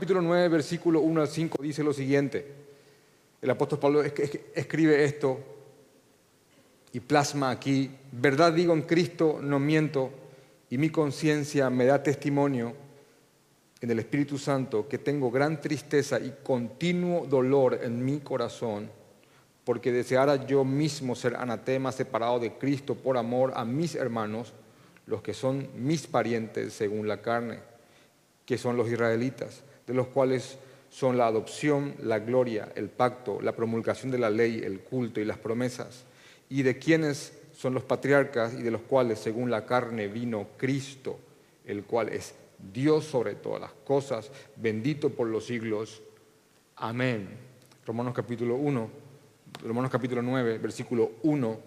capítulo 9, versículo 1 al 5 dice lo siguiente. El apóstol Pablo escribe esto y plasma aquí, verdad digo en Cristo, no miento, y mi conciencia me da testimonio en el Espíritu Santo que tengo gran tristeza y continuo dolor en mi corazón, porque deseara yo mismo ser anatema separado de Cristo por amor a mis hermanos, los que son mis parientes según la carne, que son los israelitas, de los cuales son la adopción, la gloria, el pacto, la promulgación de la ley, el culto y las promesas y de quienes son los patriarcas y de los cuales, según la carne, vino Cristo, el cual es Dios sobre todas las cosas, bendito por los siglos. Amén. Romanos capítulo 1, Romanos capítulo 9, versículo 1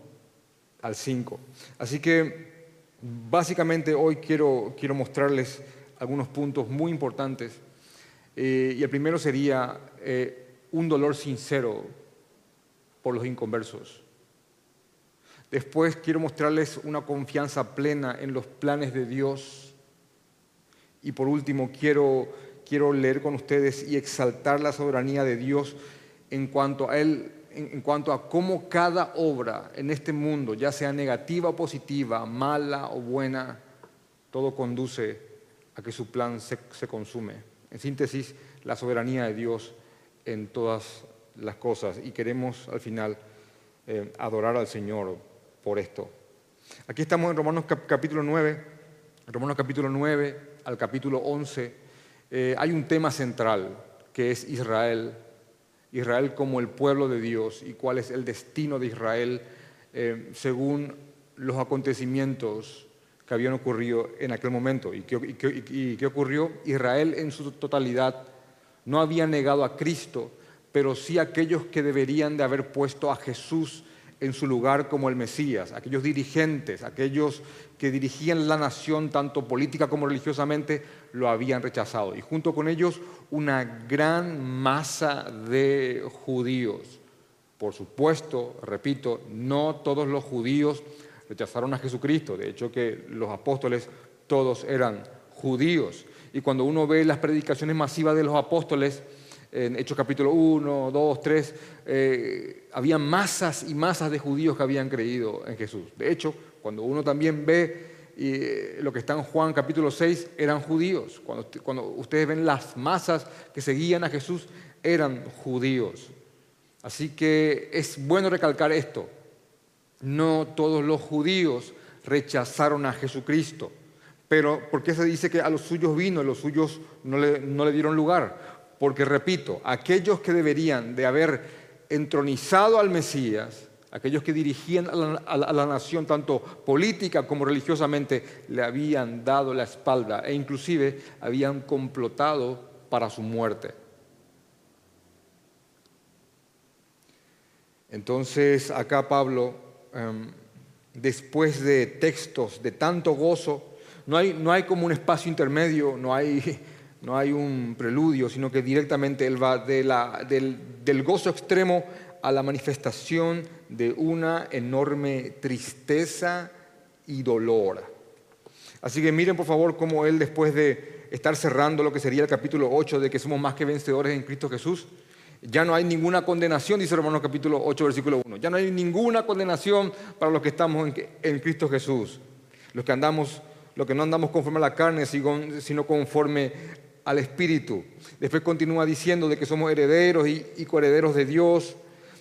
al 5. Así que básicamente hoy quiero, quiero mostrarles algunos puntos muy importantes. Eh, y el primero sería eh, un dolor sincero por los inconversos. Después quiero mostrarles una confianza plena en los planes de Dios. Y por último, quiero, quiero leer con ustedes y exaltar la soberanía de Dios en cuanto a Él, en, cuanto a cómo cada obra en este mundo, ya sea negativa o positiva, mala o buena, todo conduce a que su plan se, consume. En síntesis, la soberanía de Dios en todas las cosas. Y queremos al final eh, adorar al Señor por esto. Aquí estamos en Romanos capítulo 9, Romanos capítulo 9 al capítulo 11. Eh, hay un tema central que es Israel, Israel como el pueblo de Dios y cuál es el destino de Israel eh, según los acontecimientos que habían ocurrido en aquel momento. ¿Y y qué ocurrió? Israel en su totalidad no había negado a Cristo, pero sí aquellos que deberían de haber puesto a Jesús en su lugar como el Mesías, aquellos dirigentes, aquellos que dirigían la nación tanto política como religiosamente, lo habían rechazado. Y junto con ellos una gran masa de judíos. Por supuesto, repito, no todos los judíos rechazaron a Jesucristo, de hecho que los apóstoles todos eran judíos. Y cuando uno ve las predicaciones masivas de los apóstoles, en Hechos capítulo 1, 2, 3, había masas y masas de judíos que habían creído en Jesús. De hecho, cuando uno también ve eh, lo que está en Juan capítulo 6, eran judíos. Cuando, cuando ustedes ven las masas que seguían a Jesús, eran judíos. Así que es bueno recalcar esto. No todos los judíos rechazaron a Jesucristo. Pero ¿por qué se dice que a los suyos vino y los suyos no le, no le dieron lugar? Porque, repito, aquellos que deberían de haber entronizado al Mesías, aquellos que dirigían a la, nación tanto política como religiosamente, le habían dado la espalda e inclusive habían complotado para su muerte. Entonces acá Pablo, em, después de textos de tanto gozo, no hay, no hay como un espacio intermedio, no hay no hay un preludio, sino que directamente él va del, gozo extremo a la manifestación de una enorme tristeza y dolor. Así que miren por favor cómo él después de estar cerrando lo que sería el capítulo 8 de que somos más que vencedores en Cristo Jesús, ya no hay ninguna condenación, dice Romanos capítulo 8, versículo 1. Ya no hay ninguna condenación para los que estamos en, Cristo Jesús. Los que andamos, los que no andamos conforme a la carne, sino conforme al Espíritu. Después continúa diciendo de que somos herederos y, coherederos de Dios,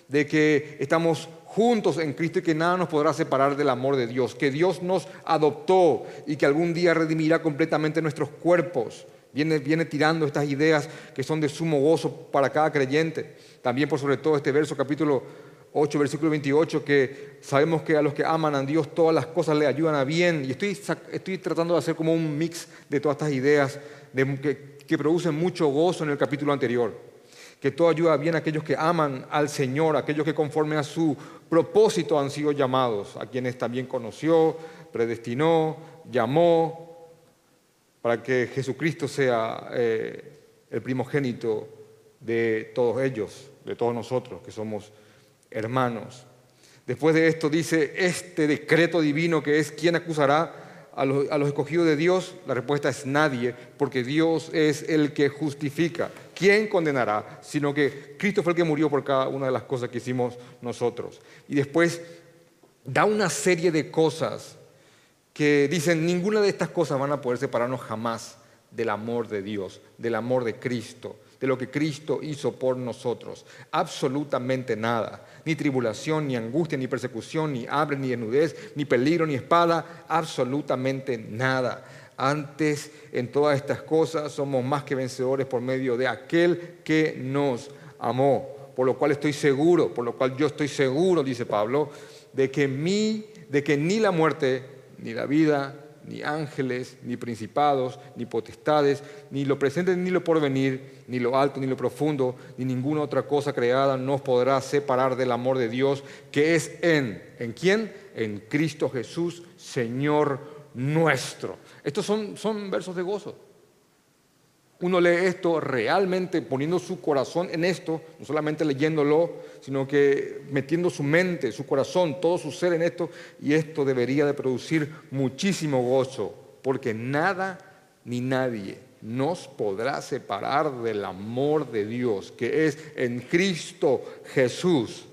de que estamos juntos en Cristo y que nada nos podrá separar del amor de Dios, que Dios nos adoptó y que algún día redimirá completamente nuestros cuerpos. Viene, viene tirando estas ideas que son de sumo gozo para cada creyente. También por sobre todo este verso, capítulo 8, versículo 28, que sabemos que a los que aman a Dios todas las cosas le ayudan a bien. Y estoy, estoy tratando de hacer como un mix de todas estas ideas de, que, que producen mucho gozo en el capítulo anterior. Que todo ayuda bien a aquellos que aman al Señor, aquellos que conforme a su propósito han sido llamados, a quienes también conoció, predestinó, llamó, para que Jesucristo sea eh, el primogénito de todos ellos, de todos nosotros, que somos hermanos. Después de esto dice, este decreto divino que es, ¿quién acusará a los, a los escogidos de Dios, la respuesta es nadie, porque Dios es el que justifica. ¿Quién condenará? Sino que Cristo fue el que murió por cada una de las cosas que hicimos nosotros. Y después da una serie de cosas que dicen, ninguna de estas cosas van a poder separarnos jamás del amor de Dios, del amor de Cristo, de lo que Cristo hizo por nosotros. Absolutamente nada. Ni tribulación, ni angustia, ni persecución, ni hambre, ni desnudez, ni peligro, ni espada. Absolutamente nada. Antes, en todas estas cosas, somos más que vencedores por medio de aquel que nos amó. Por lo cual estoy seguro, por lo cual yo estoy seguro, dice Pablo, de que, mí, de que ni la muerte, ni la vida, ni ángeles, ni principados, ni potestades, ni lo presente ni lo porvenir, ni lo alto ni lo profundo, ni ninguna otra cosa creada nos podrá separar del amor de Dios que es en, ¿en quién? En Cristo Jesús, Señor nuestro. Estos son, son versos de gozo uno lee esto realmente poniendo su corazón en esto, no solamente leyéndolo, sino que metiendo su mente, su corazón, todo su ser en esto, y esto debería de producir muchísimo gozo, porque nada ni nadie nos podrá separar del amor de Dios, que es en Cristo Jesús.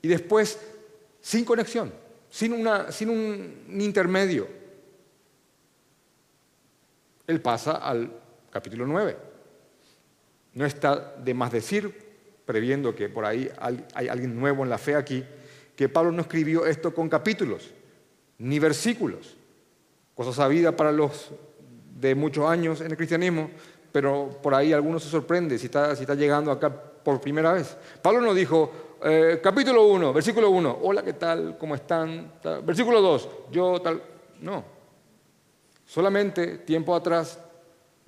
Y después, sin conexión, sin, una, sin un intermedio, Él pasa al capítulo 9. No está de más decir, previendo que por ahí hay alguien nuevo en la fe aquí, que Pablo no escribió esto con capítulos, ni versículos, cosa sabida para los de muchos años en el cristianismo, pero por ahí alguno se sorprende si está, si está llegando acá por primera vez. Pablo no dijo, eh, capítulo 1, versículo 1, hola, ¿qué tal? ¿Cómo están? Versículo 2, yo tal. No. Solamente tiempo atrás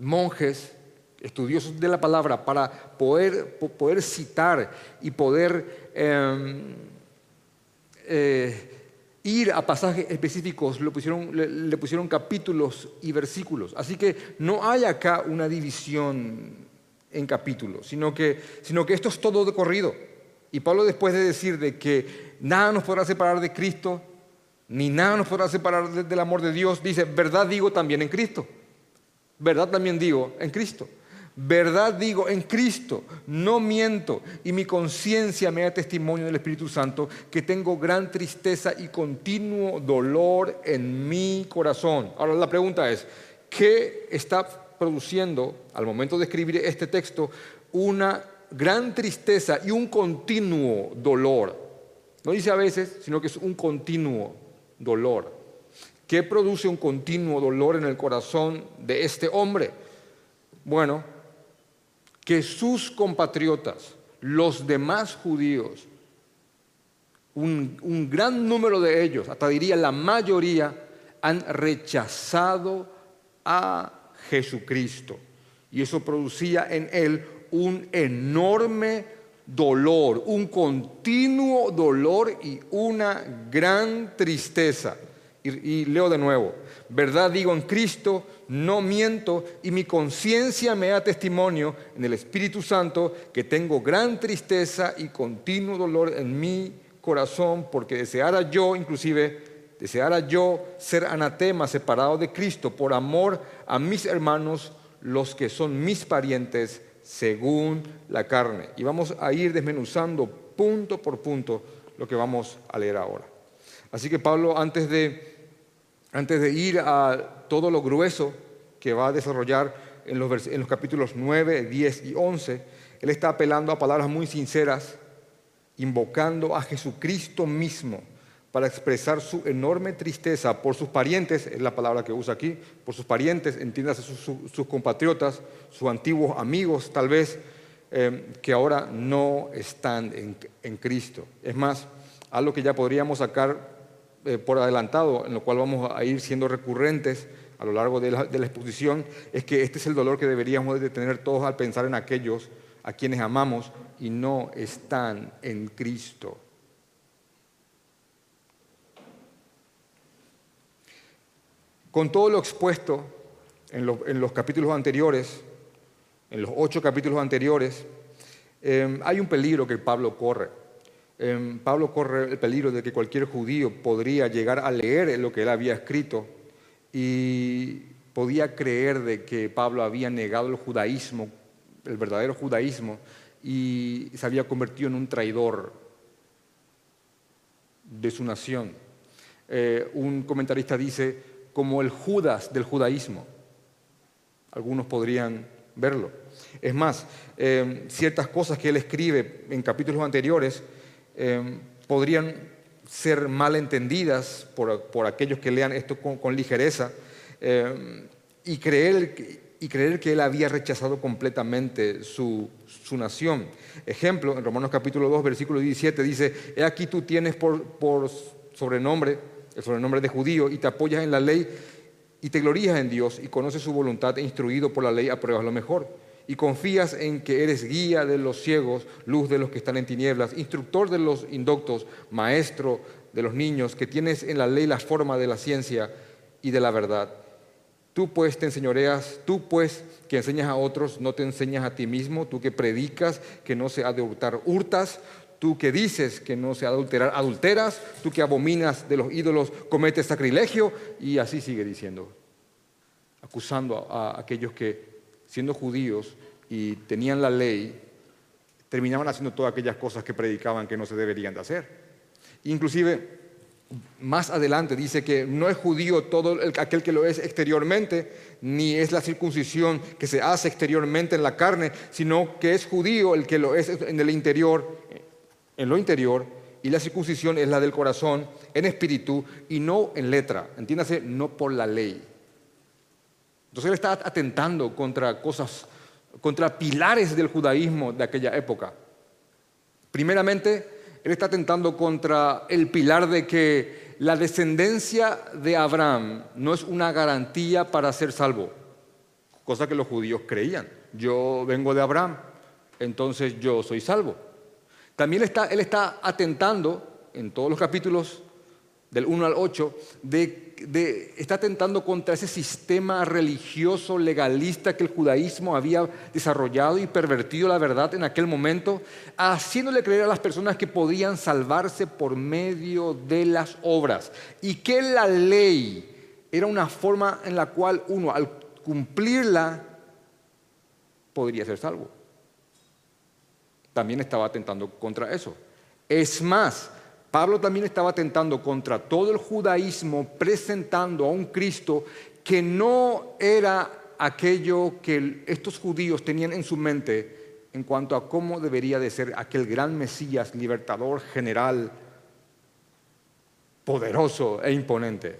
monjes, estudiosos de la palabra, para poder, poder citar y poder em, eh, ir a pasajes específicos, le pusieron, le, pusieron capítulos y versículos. Así que no hay acá una división en capítulos, sino que, sino que esto es todo de corrido. Y Pablo después de decir de que nada nos podrá separar de Cristo, ni nada nos podrá separar del amor de Dios, dice, verdad digo también en Cristo. Verdad también digo en Cristo. Verdad digo en Cristo, no miento, y mi conciencia me da testimonio del Espíritu Santo que tengo gran tristeza y continuo dolor en mi corazón. Ahora la pregunta es, ¿qué está produciendo al momento de escribir este texto una gran tristeza y un continuo dolor? No dice a veces, sino que es un continuo dolor. ¿Qué produce un continuo dolor en el corazón de este hombre? Bueno, que sus compatriotas, los demás judíos, un, gran número de ellos, hasta diría la mayoría, han rechazado a Jesucristo. Y eso producía en él un enorme dolor, un continuo dolor y una gran tristeza. Y, leo de nuevo, verdad digo en Cristo, no miento, y mi conciencia me da testimonio en el Espíritu Santo que tengo gran tristeza y continuo dolor en mi corazón, porque deseara yo, inclusive, deseara yo ser anatema, separado de Cristo, por amor a mis hermanos, los que son mis parientes, según la carne. Y vamos a ir desmenuzando punto por punto lo que vamos a leer ahora. Así que Pablo, antes de, antes de ir a todo lo grueso que va a desarrollar en los, en los capítulos 9, 10 y 11, él está apelando a palabras muy sinceras, invocando a Jesucristo mismo para expresar su enorme tristeza por sus parientes, es la palabra que usa aquí, por sus parientes, entiéndase sus, compatriotas, sus antiguos amigos tal vez, eh, que ahora no están en, en Cristo. Es más, algo que ya podríamos sacar eh, por adelantado, en lo cual vamos a ir siendo recurrentes a lo largo de la, exposición, es que este es el dolor que deberíamos de tener todos al pensar en aquellos a quienes amamos y no están en Cristo. Con todo lo expuesto en, los capítulos anteriores, en los ocho capítulos anteriores, eh, hay un peligro que Pablo corre. Em, Pablo corre el peligro de que cualquier judío podría llegar a leer lo que él había escrito y podía creer de que Pablo había negado el judaísmo, el verdadero judaísmo, y se había convertido en un traidor de su nación. Eh, un comentarista dice, como el Judas del judaísmo. Algunos podrían verlo. Es más, eh, ciertas cosas que él escribe en capítulos anteriores eh, podrían ser mal entendidas por, aquellos que lean esto con, ligereza y, creer, y creer que él había rechazado completamente su, su nación. Ejemplo, en Romanos capítulo 2, versículo 17 dice, he aquí tú tienes por, por sobrenombre, el sobrenombre de judío, y te apoyas en la ley y te glorías en Dios y conoces su voluntad e instruido por la ley apruebas lo mejor. Y confías en que eres guía de los ciegos, luz de los que están en tinieblas, instructor de los indoctos, maestro de los niños, que tienes en la ley la forma de la ciencia y de la verdad. Tú pues te enseñoreas, tú pues que enseñas a otros, no te enseñas a ti mismo, tú que predicas que no se ha de hurtar, hurtas, tú que dices que no se ha de adulterar, adulteras, tú que abominas de los ídolos, cometes sacrilegio, y así sigue diciendo, acusando a, aquellos que, siendo judíos y tenían la ley, terminaban haciendo todas aquellas cosas que predicaban que no se deberían de hacer. Inclusive más adelante dice que no es judío todo aquel que lo es exteriormente, ni es la circuncisión que se hace exteriormente en la carne, sino que es judío el que lo es en el interior, en lo interior, y la circuncisión es la del corazón, en espíritu y no en letra, entiéndase, no por la ley. Entonces él está atentando contra cosas, contra pilares del judaísmo de aquella época. Primeramente, él está atentando contra el pilar de que la descendencia de Abraham no es una garantía para ser salvo, cosa que los judíos creían. Yo vengo de Abraham, entonces yo soy salvo. También él está atentando en todos los capítulos del 1 al 8 de está tentando contra ese sistema religioso legalista que el judaísmo había desarrollado y pervertido la verdad en aquel momento, haciéndole creer a las personas que podían salvarse por medio de las obras y que la ley era una forma en la cual uno al cumplirla podría ser salvo. También estaba atentando contra eso. Es más, Pablo también estaba tentando contra todo el judaísmo, presentando a un Cristo que no era aquello que estos judíos tenían en su mente en cuanto a cómo debería de ser aquel gran Mesías, libertador, general, poderoso e imponente.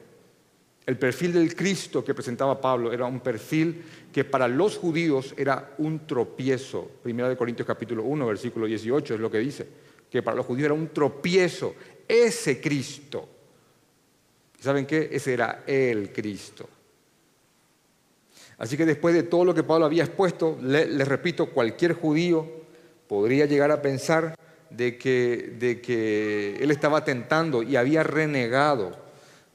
El perfil del Cristo que presentaba Pablo era un perfil que para los judíos era un tropiezo. Primera de Corintios capítulo 1, versículo 18 es lo que dice que para los judíos era un tropiezo, ese Cristo. ¿Saben qué? Ese era el Cristo. Así que después de todo lo que Pablo había expuesto, les repito, cualquier judío podría llegar a pensar de que, de que él estaba tentando y había renegado,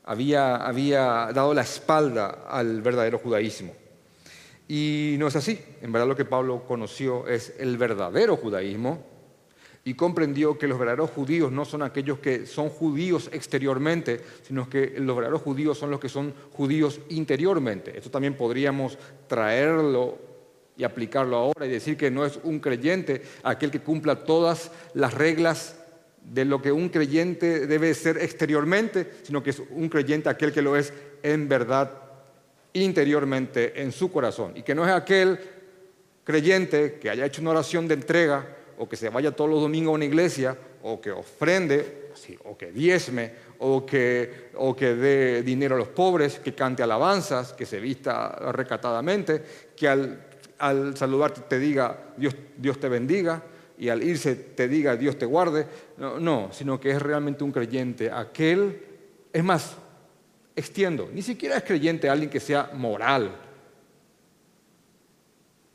había, había dado la espalda al verdadero judaísmo. Y no es así. En verdad lo que Pablo conoció es el verdadero judaísmo, y comprendió que los verdaderos judíos no son aquellos que son judíos exteriormente, sino que los verdaderos judíos son los que son judíos interiormente. Esto también podríamos traerlo y aplicarlo ahora y decir que no es un creyente aquel que cumpla todas las reglas de lo que un creyente debe ser exteriormente, sino que es un creyente aquel que lo es en verdad interiormente en su corazón y que no es aquel creyente que haya hecho una oración de entrega o que se vaya todos los domingos a una iglesia, o que ofrende, o que diezme, o que, o que dé dinero a los pobres, que cante alabanzas, que se vista recatadamente, que al, al saludarte te diga Dios, Dios te bendiga, y al irse te diga Dios te guarde. No, no, sino que es realmente un creyente. Aquel, es más, extiendo, ni siquiera es creyente alguien que sea moral.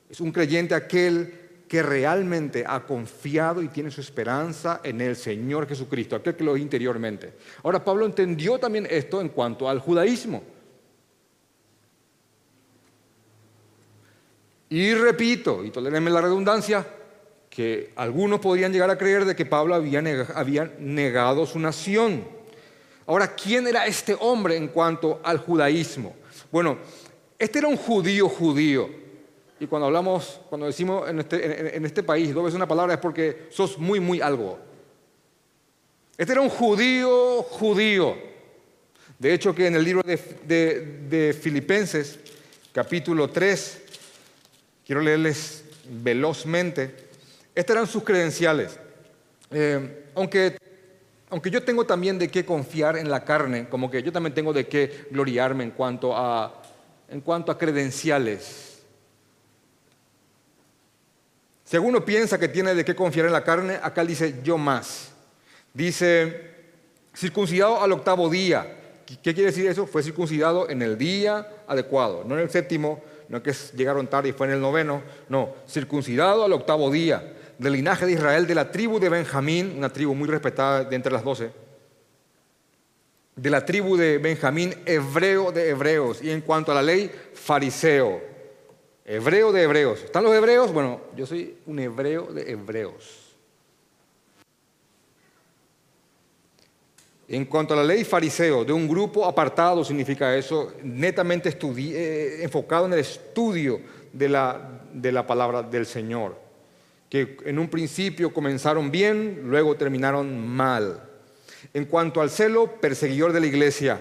Es un creyente aquel que realmente ha confiado y tiene su esperanza en el Señor Jesucristo, aquel que lo interiormente. Ahora Pablo entendió también esto en cuanto al judaísmo. Y repito, y tolérenme la redundancia, que algunos podrían llegar a creer de que Pablo había negado su nación. Ahora, ¿quién era este hombre en cuanto al judaísmo? Bueno, este era un judío judío. Y cuando hablamos, cuando decimos en este, este país dos veces una palabra es porque sos muy, muy algo. Este era un judío judío. De hecho, que en el libro de, Filipenses, capítulo 3, quiero leerles velozmente, estas eran sus credenciales. Eh, aunque, aunque yo tengo también de qué confiar en la carne, como que yo también tengo de qué gloriarme en cuanto a, en cuanto a credenciales. Si alguno piensa que tiene de qué confiar en la carne, acá dice yo más. Dice, circuncidado al octavo día ¿Qué quiere decir eso? Fue circuncidado en el día adecuado, no en el séptimo, no que llegaron tarde y fue en el noveno, no, circuncidado al octavo día, del linaje de Israel, de la tribu de Benjamín, una tribu muy respetada de entre las doce, de la tribu de Benjamín, hebreo de hebreos, y en cuanto a la ley, fariseo, hebreo de hebreos. ¿Están los hebreos? Bueno, yo soy un hebreo de hebreos. En cuanto a la ley fariseo, de un grupo apartado significa eso, netamente eh, enfocado en el estudio de la, de la palabra del Señor, que en un principio comenzaron bien, luego terminaron mal. En cuanto al celo, perseguidor de la iglesia.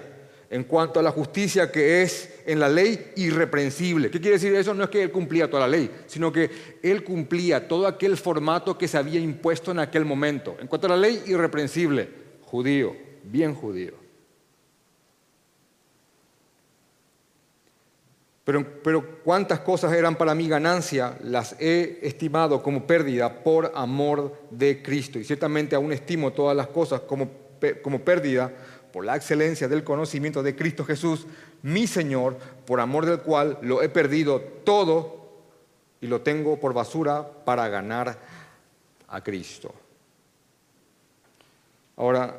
En cuanto a la justicia que es en la ley, irreprensible. ¿Qué quiere decir eso? No es que él cumplía toda la ley, sino que él cumplía todo aquel formato que se había impuesto en aquel momento. En cuanto a la ley, irreprensible, judío bien judío. Pero, pero, cuántas cosas eran para mí ganancia, las he estimado como pérdida por amor de Cristo. Y ciertamente aún estimo todas las cosas como, como pérdida por la excelencia del conocimiento de Cristo Jesús, mi Señor, por amor del cual lo he perdido todo y lo tengo por basura para ganar a Cristo. Ahora,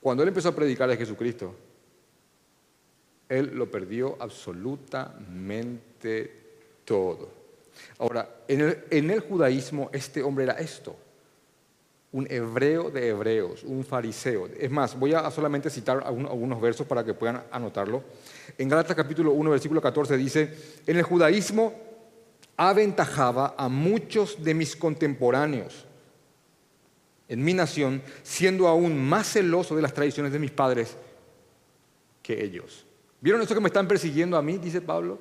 cuando él empezó a predicar de Jesucristo, él lo perdió absolutamente todo. Ahora, en el, judaísmo este hombre era esto, un hebreo de hebreos, un fariseo. Es más, voy a solamente citar algunos versos para que puedan anotarlo. En Gálatas capítulo 1, versículo 14 dice, en el judaísmo aventajaba a muchos de mis contemporáneos en mi nación, siendo aún más celoso de las tradiciones de mis padres que ellos. ¿Vieron eso que me están persiguiendo a mí? Dice Pablo.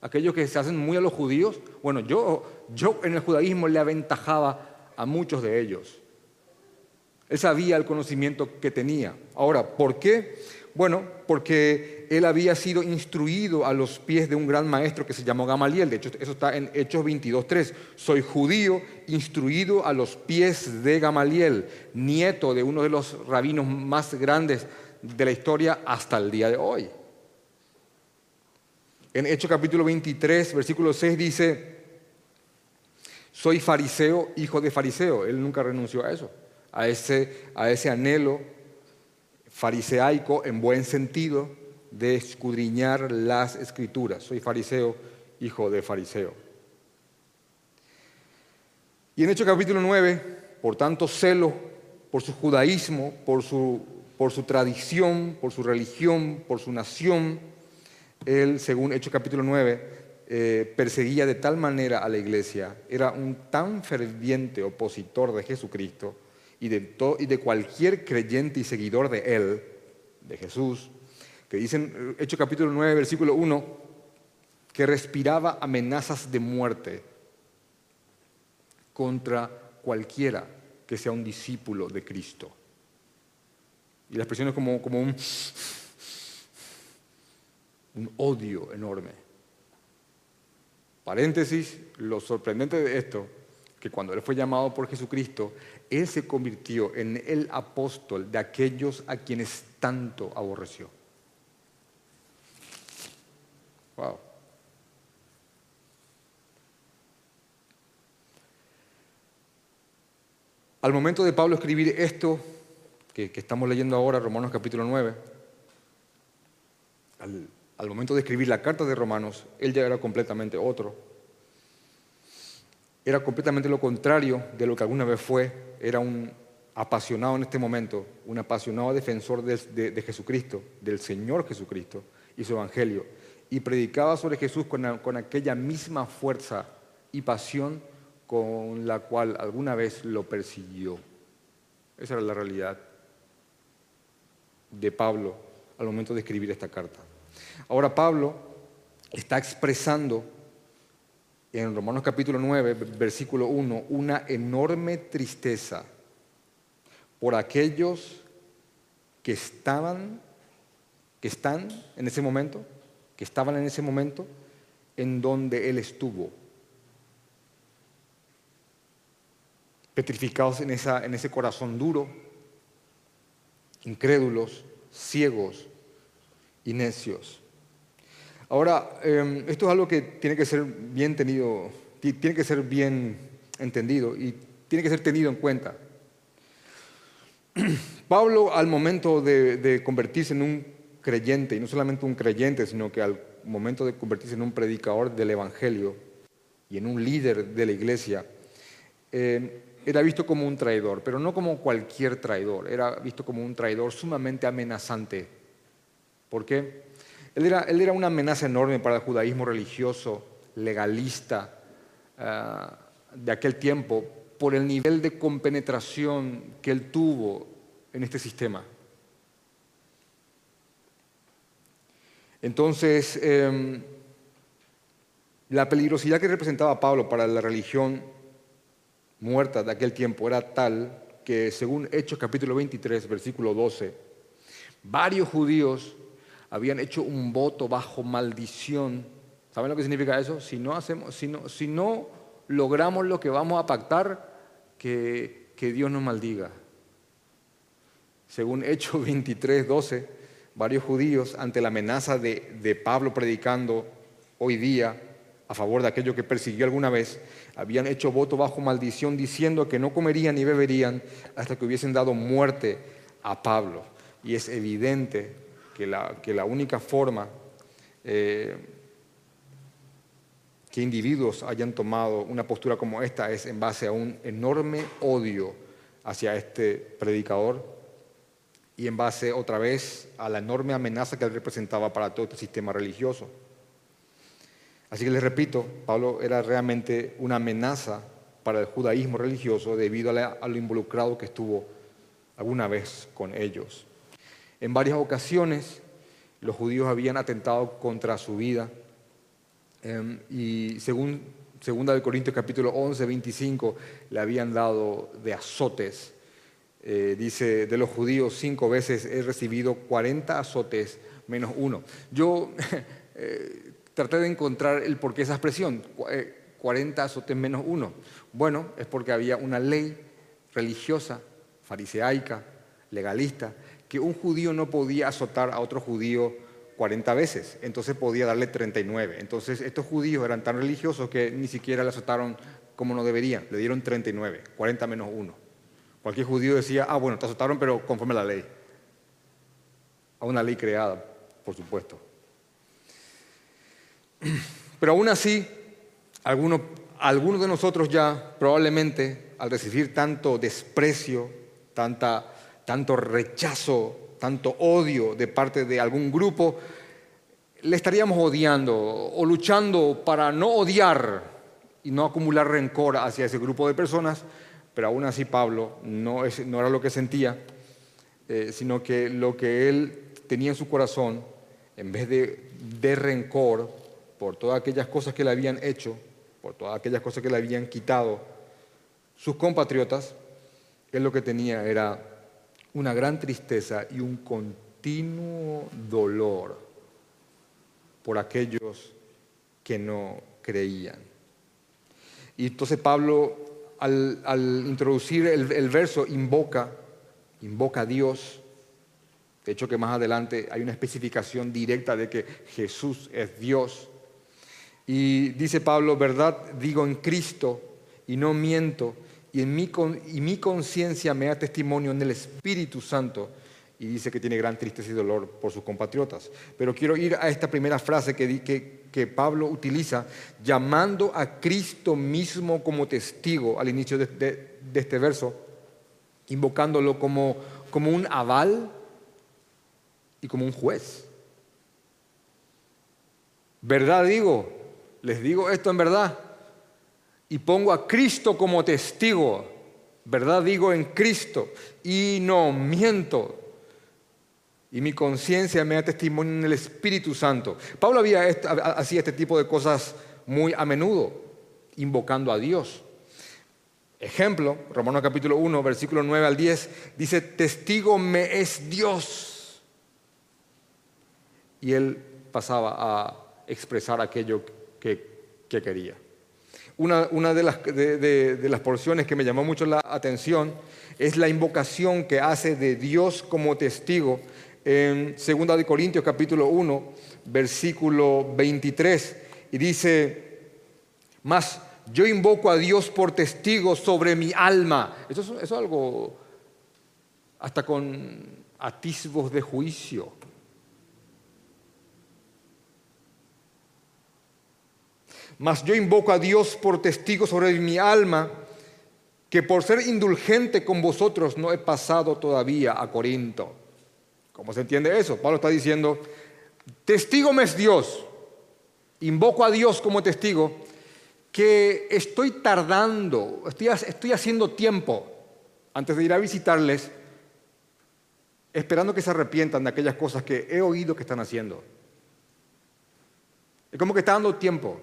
Aquellos que se hacen muy a los judíos. Bueno, yo, yo en el judaísmo le aventajaba a muchos de ellos. Él sabía el conocimiento que tenía. Ahora, ¿por qué? Bueno, porque él había sido instruido a los pies de un gran maestro que se llamó Gamaliel. De hecho, eso está en Hechos 22.3. Soy judío instruido a los pies de Gamaliel, nieto de uno de los rabinos más grandes de la historia hasta el día de hoy. En Hechos capítulo 23, versículo 6 dice, soy fariseo, hijo de fariseo. Él nunca renunció a eso, a ese, a ese anhelo fariseaico en buen sentido de escudriñar las escrituras. Soy fariseo, hijo de fariseo. Y en Hechos capítulo 9, por tanto celo por su judaísmo, por su, por su tradición, por su religión, por su nación, él, según Hechos capítulo 9, eh, perseguía de tal manera a la iglesia, era un tan ferviente opositor de Jesucristo, y de, y de cualquier creyente y seguidor de Él, de Jesús, que dicen, Hecho capítulo 9, versículo 1, que respiraba amenazas de muerte contra cualquiera que sea un discípulo de Cristo. Y la expresión es como, como un, un odio enorme. Paréntesis, lo sorprendente de esto, que cuando él fue llamado por Jesucristo, él se convirtió en el apóstol de aquellos a quienes tanto aborreció. Wow. Al momento de Pablo escribir esto que, estamos leyendo ahora, Romanos capítulo 9, al, al momento de escribir la carta de Romanos, él ya era completamente otro era completamente lo contrario de lo que alguna vez fue, era un apasionado en este momento, un apasionado defensor de, Jesucristo, del Señor Jesucristo, y su evangelio, y predicaba sobre Jesús con, con aquella misma fuerza y pasión con la cual alguna vez lo persiguió. Esa era la realidad de Pablo al momento de escribir esta carta. Ahora Pablo está expresando en Romanos capítulo 9, versículo 1, una enorme tristeza por aquellos que estaban, que están en ese momento, que estaban en ese momento en donde él estuvo. Petrificados en, esa, en ese corazón duro, incrédulos, ciegos y necios. Ahora, em, esto es algo que tiene que ser bien tenido, tiene que ser bien entendido y tiene que ser tenido en cuenta. Pablo, al momento de, convertirse en un creyente, y no solamente un creyente, sino que al momento de convertirse en un predicador del Evangelio y en un líder de la iglesia, em, era visto como un traidor, pero no como cualquier traidor, era visto como un traidor sumamente amenazante. ¿Por qué? Él era, él era una amenaza enorme para el judaísmo religioso, legalista ah, de aquel tiempo, por el nivel de compenetración que él tuvo en este sistema. Entonces, em, la peligrosidad que representaba Pablo para la religión muerta de aquel tiempo era tal que, según Hechos capítulo 23, versículo 12, varios judíos habían hecho un voto bajo maldición. ¿Saben lo que significa eso? Si no, hacemos, si no, si no logramos lo que vamos a pactar, que, que Dios nos maldiga. Según Hechos 23, 12, varios judíos, ante la amenaza de, de Pablo predicando hoy día a favor de aquello que persiguió alguna vez, habían hecho voto bajo maldición diciendo que no comerían ni beberían hasta que hubiesen dado muerte a Pablo. Y es evidente que la, única forma eh, que individuos hayan tomado una postura como esta es en base a un enorme odio hacia este predicador y en base otra vez a la enorme amenaza que él representaba para todo este sistema religioso. Así que les repito, Pablo era realmente una amenaza para el judaísmo religioso debido a lo involucrado que estuvo alguna vez con ellos. En varias ocasiones los judíos habían atentado contra su vida em, y según Segunda de Corintios capítulo 11, 25, le habían dado de azotes. Eh, dice, de los judíos cinco veces he recibido 40 azotes menos uno. Yo eh, traté de encontrar el porqué esa expresión, 40 eh, azotes menos uno. Bueno, es porque había una ley religiosa, fariseaica, legalista, que un judío no podía azotar a otro judío 40 veces, entonces podía darle 39. Entonces estos judíos eran tan religiosos que ni siquiera le azotaron como no deberían, le dieron 39, 40 menos 1. Cualquier judío decía, ah, bueno, te azotaron, pero conforme a la ley. A una ley creada, por supuesto. Pero aún así, algunos, algunos de nosotros ya probablemente al recibir tanto desprecio, tanta tanto rechazo, tanto odio de parte de algún grupo, le estaríamos odiando o luchando para no odiar y no acumular rencor hacia ese grupo de personas, pero aún así Pablo no, era lo que sentía, eh, sino que lo que él tenía en su corazón, en vez de, de rencor por todas aquellas cosas que le habían hecho, por todas aquellas cosas que le habían quitado sus compatriotas, él lo que tenía era una gran tristeza y un continuo dolor por aquellos que no creían. Y entonces Pablo, al, introducir el, el, verso, invoca, invoca a Dios. De hecho, que más adelante hay una especificación directa de que Jesús es Dios. Y dice Pablo, verdad digo en Cristo y no miento, y, en mi, y mi conciencia me da testimonio en el Espíritu Santo y dice que tiene gran tristeza y dolor por sus compatriotas. Pero quiero ir a esta primera frase que, que, Pablo utiliza, llamando a Cristo mismo como testigo al inicio de, de, este verso, invocándolo como, como un aval y como un juez. verdad digo, les digo esto en verdad, y pongo a Cristo como testigo, verdad digo en Cristo, y no miento. Y mi conciencia me da testimonio en el Espíritu Santo. Pablo había hacía este tipo de cosas muy a menudo, invocando a Dios. Ejemplo, Romanos capítulo 1, versículo 9 al 10, dice, testigo me es Dios. Y él pasaba a expresar aquello que, quería. Una, de, las, de, las, porciones que me llamó mucho la atención es la invocación que hace de Dios como testigo en 2 de Corintios capítulo 1, versículo 23, y dice, más yo invoco a Dios por testigo sobre mi alma. Eso es, algo hasta con atisbos de juicio. Mas yo invoco a Dios por testigo sobre mi alma, que por ser indulgente con vosotros no he pasado todavía a Corinto. ¿Cómo se entiende eso? Pablo está diciendo, testigo me es Dios, invoco a Dios como testigo, que estoy tardando, estoy, estoy haciendo tiempo antes de ir a visitarles, esperando que se arrepientan de aquellas cosas que he oído que están haciendo. Es como que está dando tiempo.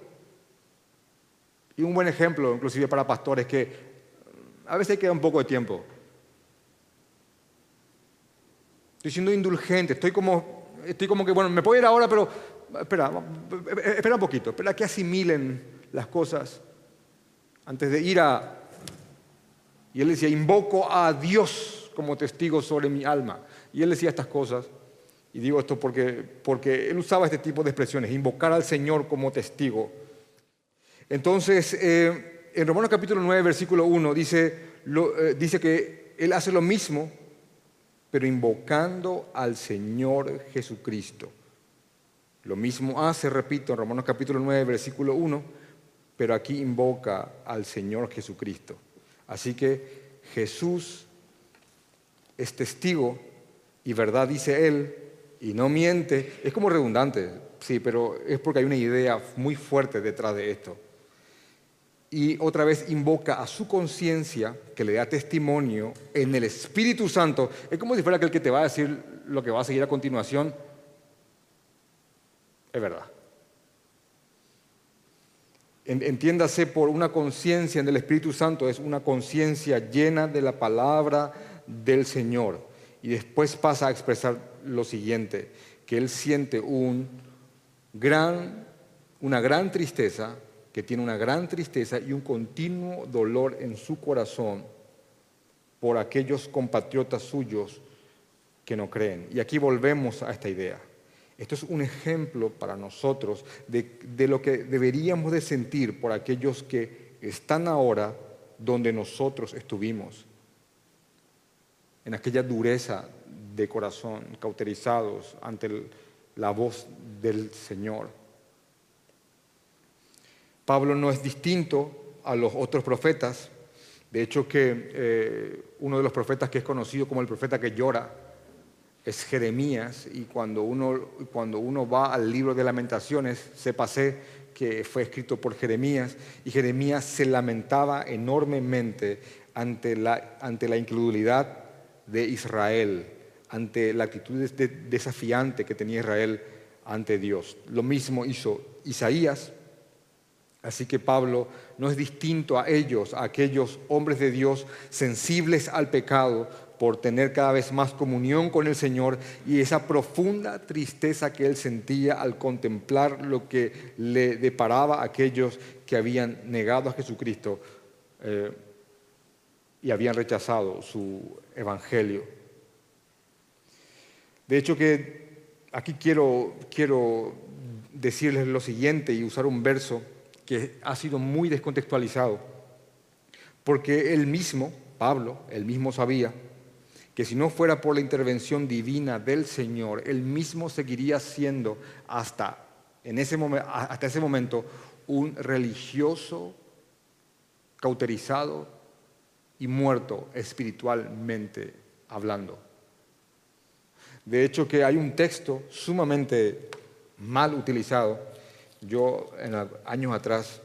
Y un buen ejemplo, inclusive para pastores, que a veces queda un poco de tiempo. Estoy siendo indulgente, estoy como, estoy como que, bueno, me puedo ir ahora, pero espera, espera un poquito, espera que asimilen las cosas antes de ir a... Y él decía, invoco a Dios como testigo sobre mi alma. Y él decía estas cosas, y digo esto porque, porque él usaba este tipo de expresiones, invocar al Señor como testigo. Entonces, eh, en Romanos capítulo 9, versículo 1, dice, eh, dice que él hace lo mismo, pero invocando al Señor Jesucristo. Lo mismo hace, repito, en Romanos capítulo 9, versículo 1, pero aquí invoca al Señor Jesucristo. Así que Jesús es testigo y verdad dice Él y no miente. Es como redundante, sí, pero es porque hay una idea muy fuerte detrás de esto. Y otra vez invoca a su conciencia que le da testimonio en el Espíritu Santo. Es como si fuera aquel que te va a decir lo que va a seguir a continuación. Es verdad. Entiéndase por una conciencia en el Espíritu Santo, es una conciencia llena de la palabra del Señor. Y después pasa a expresar lo siguiente, que él siente un gran, una gran tristeza, que tiene una gran tristeza y un continuo dolor en su corazón por aquellos compatriotas suyos que no creen. Y aquí volvemos a esta idea. Esto es un ejemplo para nosotros de, lo que deberíamos de sentir por aquellos que están ahora donde nosotros estuvimos, en aquella dureza de corazón, cauterizados ante la voz del Señor. Pablo no es distinto a los otros profetas, de hecho que eh, uno de los profetas que es conocido como el profeta que llora, es Jeremías. Y cuando uno, cuando uno va al libro de lamentaciones, sépase que fue escrito por Jeremías. Y Jeremías se lamentaba enormemente ante la, ante la incredulidad de Israel, ante la actitud desafiante que tenía Israel ante Dios. Lo mismo hizo Isaías, así que Pablo no es distinto a ellos, a aquellos hombres de Dios sensibles al pecado, por tener cada vez más comunión con el Señor y esa profunda tristeza que él sentía al contemplar lo que le deparaba a aquellos que habían negado a Jesucristo eh, y habían rechazado su evangelio. De hecho que aquí quiero, quiero decirles lo siguiente y usar un verso que ha sido muy descontextualizado, porque él mismo, Pablo, él mismo sabía que si no fuera por la intervención divina del Señor, Él mismo seguiría siendo hasta, en ese, hasta ese momento un religioso cauterizado y muerto espiritualmente hablando. De hecho que hay un texto sumamente mal utilizado Yo, en años atrás,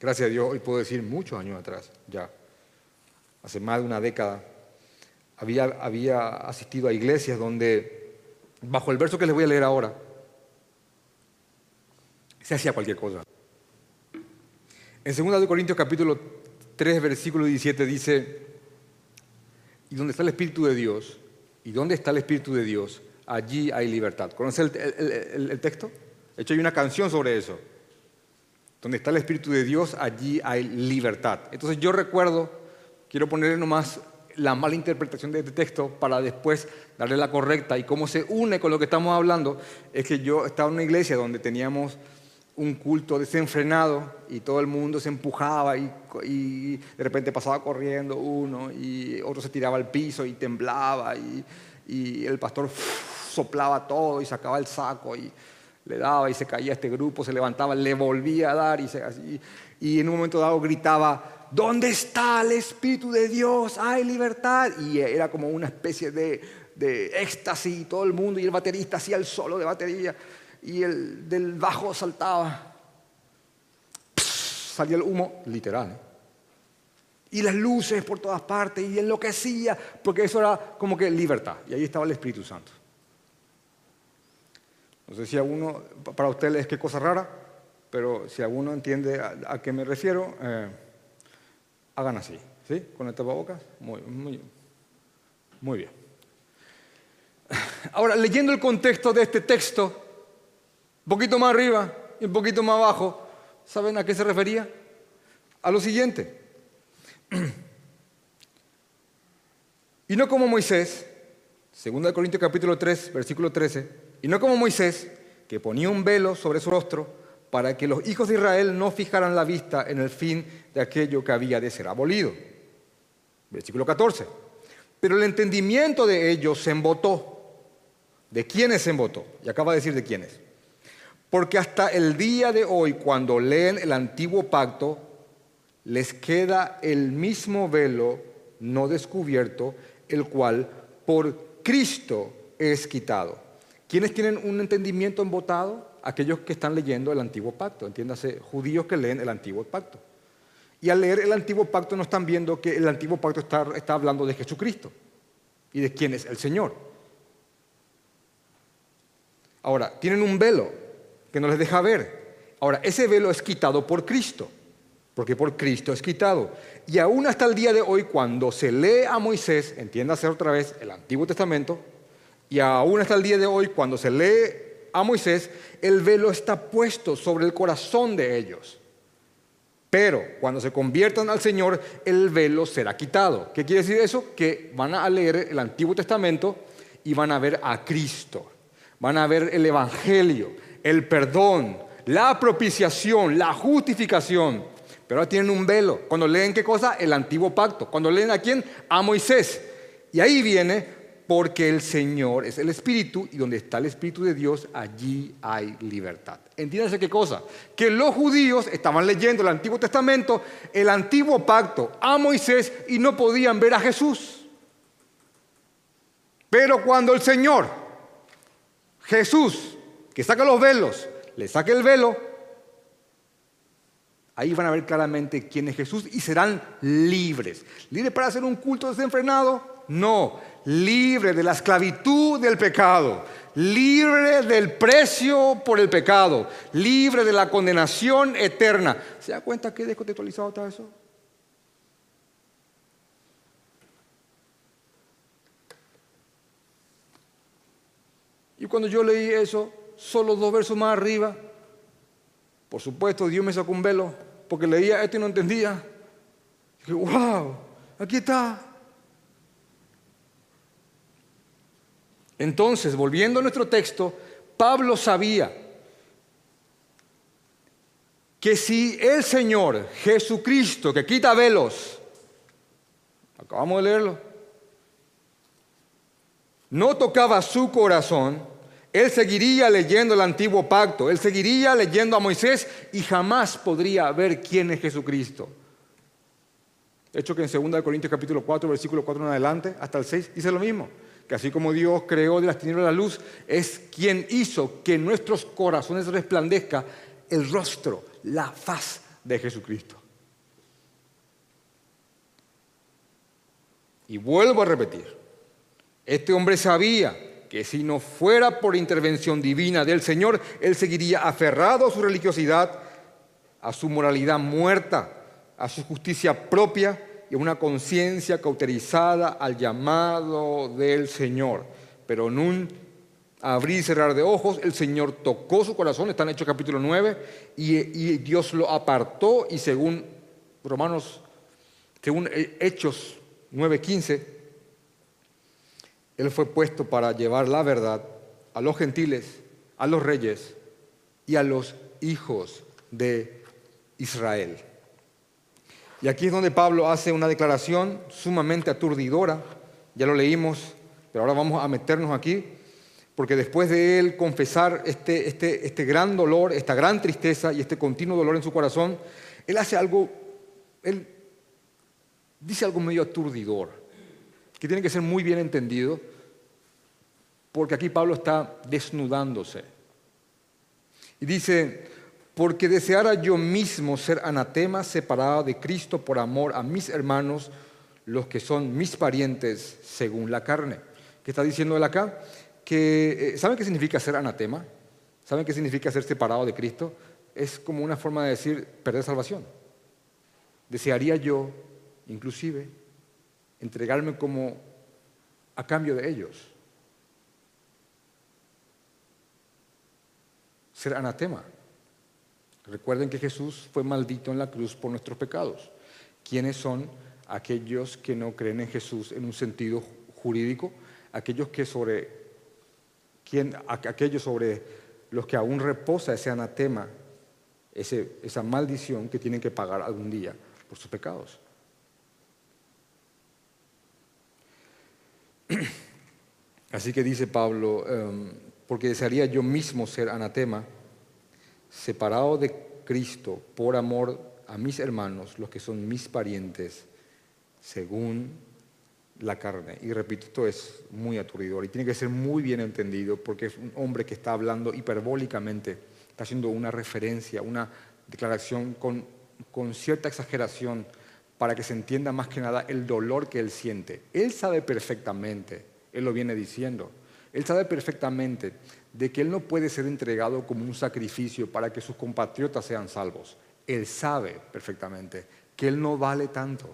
gracias a Dios, hoy puedo decir muchos años atrás, ya, hace más de una década, había, había asistido a iglesias donde, bajo el verso que les voy a leer ahora, se hacía cualquier cosa. En 2 Corintios capítulo 3, versículo 17 dice, y donde está el Espíritu de Dios, y dónde está el Espíritu de Dios, allí hay libertad. ¿Conoce el, texto? De hecho, hay una canción sobre eso. Donde está el Espíritu de Dios, allí hay libertad. Entonces yo recuerdo, quiero ponerle nomás la mala interpretación de este texto para después darle la correcta y cómo se une con lo que estamos hablando, es que yo estaba en una iglesia donde teníamos un culto desenfrenado y todo el mundo se empujaba y, de repente pasaba corriendo uno y otro se tiraba al piso y temblaba y, el pastor soplaba todo y sacaba el saco y le daba y se caía este grupo, se levantaba, le volvía a dar y, y en un momento dado gritaba, ¿dónde está el Espíritu de Dios? Hay libertad. Y era como una especie de, de éxtasis, todo el mundo y el baterista hacía el solo de batería y el del bajo saltaba. salía el humo, literal. ¿eh? Y las luces por todas partes y enloquecía, porque eso era como que libertad. Y ahí estaba el Espíritu Santo. No sé si alguno, para ustedes qué cosa rara, pero si alguno entiende a, qué me refiero, eh, hagan así, ¿sí? Con el tapabocas. Muy, muy, muy bien. Ahora, leyendo el contexto de este texto, un poquito más arriba y un poquito más abajo, ¿saben a qué se refería? A lo siguiente. Y no como Moisés, 2 Corintios capítulo 3, versículo 13, y no como Moisés, que ponía un velo sobre su rostro para que los hijos de Israel no fijaran la vista en el fin de aquello que había de ser abolido. Versículo 14. Pero el entendimiento de ellos se embotó. ¿De quiénes se embotó? Y acaba de decir de quiénes. Porque hasta el día de hoy, cuando leen el antiguo pacto, les queda el mismo velo no descubierto, el cual por Cristo es quitado. ¿Quiénes tienen un entendimiento embotado? Aquellos que están leyendo el antiguo pacto, entiéndase, judíos que leen el antiguo pacto. Y al leer el antiguo pacto no están viendo que el antiguo pacto está, está hablando de Jesucristo y de quién es el Señor. Ahora, tienen un velo, que no les deja ver. Ahora, ese velo es quitado por Cristo, porque por Cristo es quitado. Y aún hasta el día de hoy, cuando se lee a Moisés, entiéndase otra vez el Antiguo Testamento, y aún hasta el día de hoy, cuando se lee a Moisés, el velo está puesto sobre el corazón de ellos. Pero cuando se conviertan al Señor, el velo será quitado. ¿Qué quiere decir eso? Que van a leer el Antiguo Testamento y van a ver a Cristo, van a ver el Evangelio, el perdón, la propiciación, la justificación. Pero ahora tienen un velo. Cuando leen qué cosa? El antiguo pacto. Cuando leen a quién? A Moisés. Y ahí viene porque el Señor es el Espíritu y donde está el Espíritu de Dios, allí hay libertad. Entiéndase qué cosa? Que los judíos estaban leyendo el Antiguo Testamento, el Antiguo Pacto, a Moisés y no podían ver a Jesús. Pero cuando el Señor, Jesús, que saca los velos, le saque el velo, ahí van a ver claramente quién es Jesús y serán libres. ¿Libres para hacer un culto desenfrenado? No, libre de la esclavitud del pecado, libre del precio por el pecado, libre de la condenación eterna. ¿Se da cuenta qué descontextualizado está eso? Y cuando yo leí eso, solo dos versos más arriba. Por supuesto, Dios me sacó un velo porque leía esto y no entendía. dije, wow, aquí está. Entonces, volviendo a nuestro texto, Pablo sabía que si el Señor Jesucristo, que quita velos, acabamos de leerlo, no tocaba su corazón, él seguiría leyendo el antiguo pacto, él seguiría leyendo a Moisés y jamás podría ver quién es Jesucristo. De hecho que en 2 Corintios capítulo 4, versículo 4 en adelante, hasta el 6, dice lo mismo, que así como Dios creó de las tinieblas la luz, es quien hizo que nuestros corazones resplandezca el rostro, la faz de Jesucristo. Y vuelvo a repetir, este hombre sabía que si no fuera por intervención divina del Señor, él seguiría aferrado a su religiosidad, a su moralidad muerta, a su justicia propia y una conciencia cauterizada al llamado del Señor. Pero en un abrir y cerrar de ojos, el Señor tocó su corazón, está en Hechos capítulo 9, y, y Dios lo apartó y según Romanos, según Hechos 9:15, él fue puesto para llevar la verdad a los gentiles, a los reyes y a los hijos de Israel. Y aquí es donde Pablo hace una declaración sumamente aturdidora, ya lo leímos, pero ahora vamos a meternos aquí, porque después de él confesar este, este, este gran dolor, esta gran tristeza y este continuo dolor en su corazón, él hace algo, él dice algo medio aturdidor, que tiene que ser muy bien entendido, porque aquí Pablo está desnudándose. Y dice, porque deseara yo mismo ser anatema separado de Cristo por amor a mis hermanos, los que son mis parientes según la carne. ¿Qué está diciendo él acá? Que, eh, ¿Saben qué significa ser anatema? ¿Saben qué significa ser separado de Cristo? Es como una forma de decir perder salvación. Desearía yo, inclusive, entregarme como a cambio de ellos. Ser anatema. Recuerden que Jesús fue maldito en la cruz por nuestros pecados. ¿Quiénes son aquellos que no creen en Jesús en un sentido jurídico? Aquellos que sobre, ¿quién, aquellos sobre los que aún reposa ese anatema, esa maldición que tienen que pagar algún día por sus pecados. Así que dice Pablo, em, porque desearía yo mismo ser anatema, separado de Cristo por amor a mis hermanos, los que son mis parientes, según la carne. Y repito, esto es muy aturdidor y tiene que ser muy bien entendido porque es un hombre que está hablando hiperbólicamente, está haciendo una referencia, una declaración con, con cierta exageración para que se entienda más que nada el dolor que él siente. Él sabe perfectamente, él lo viene diciendo, él sabe perfectamente de que él no puede ser entregado como un sacrificio para que sus compatriotas sean salvos. Él sabe perfectamente que él no vale tanto.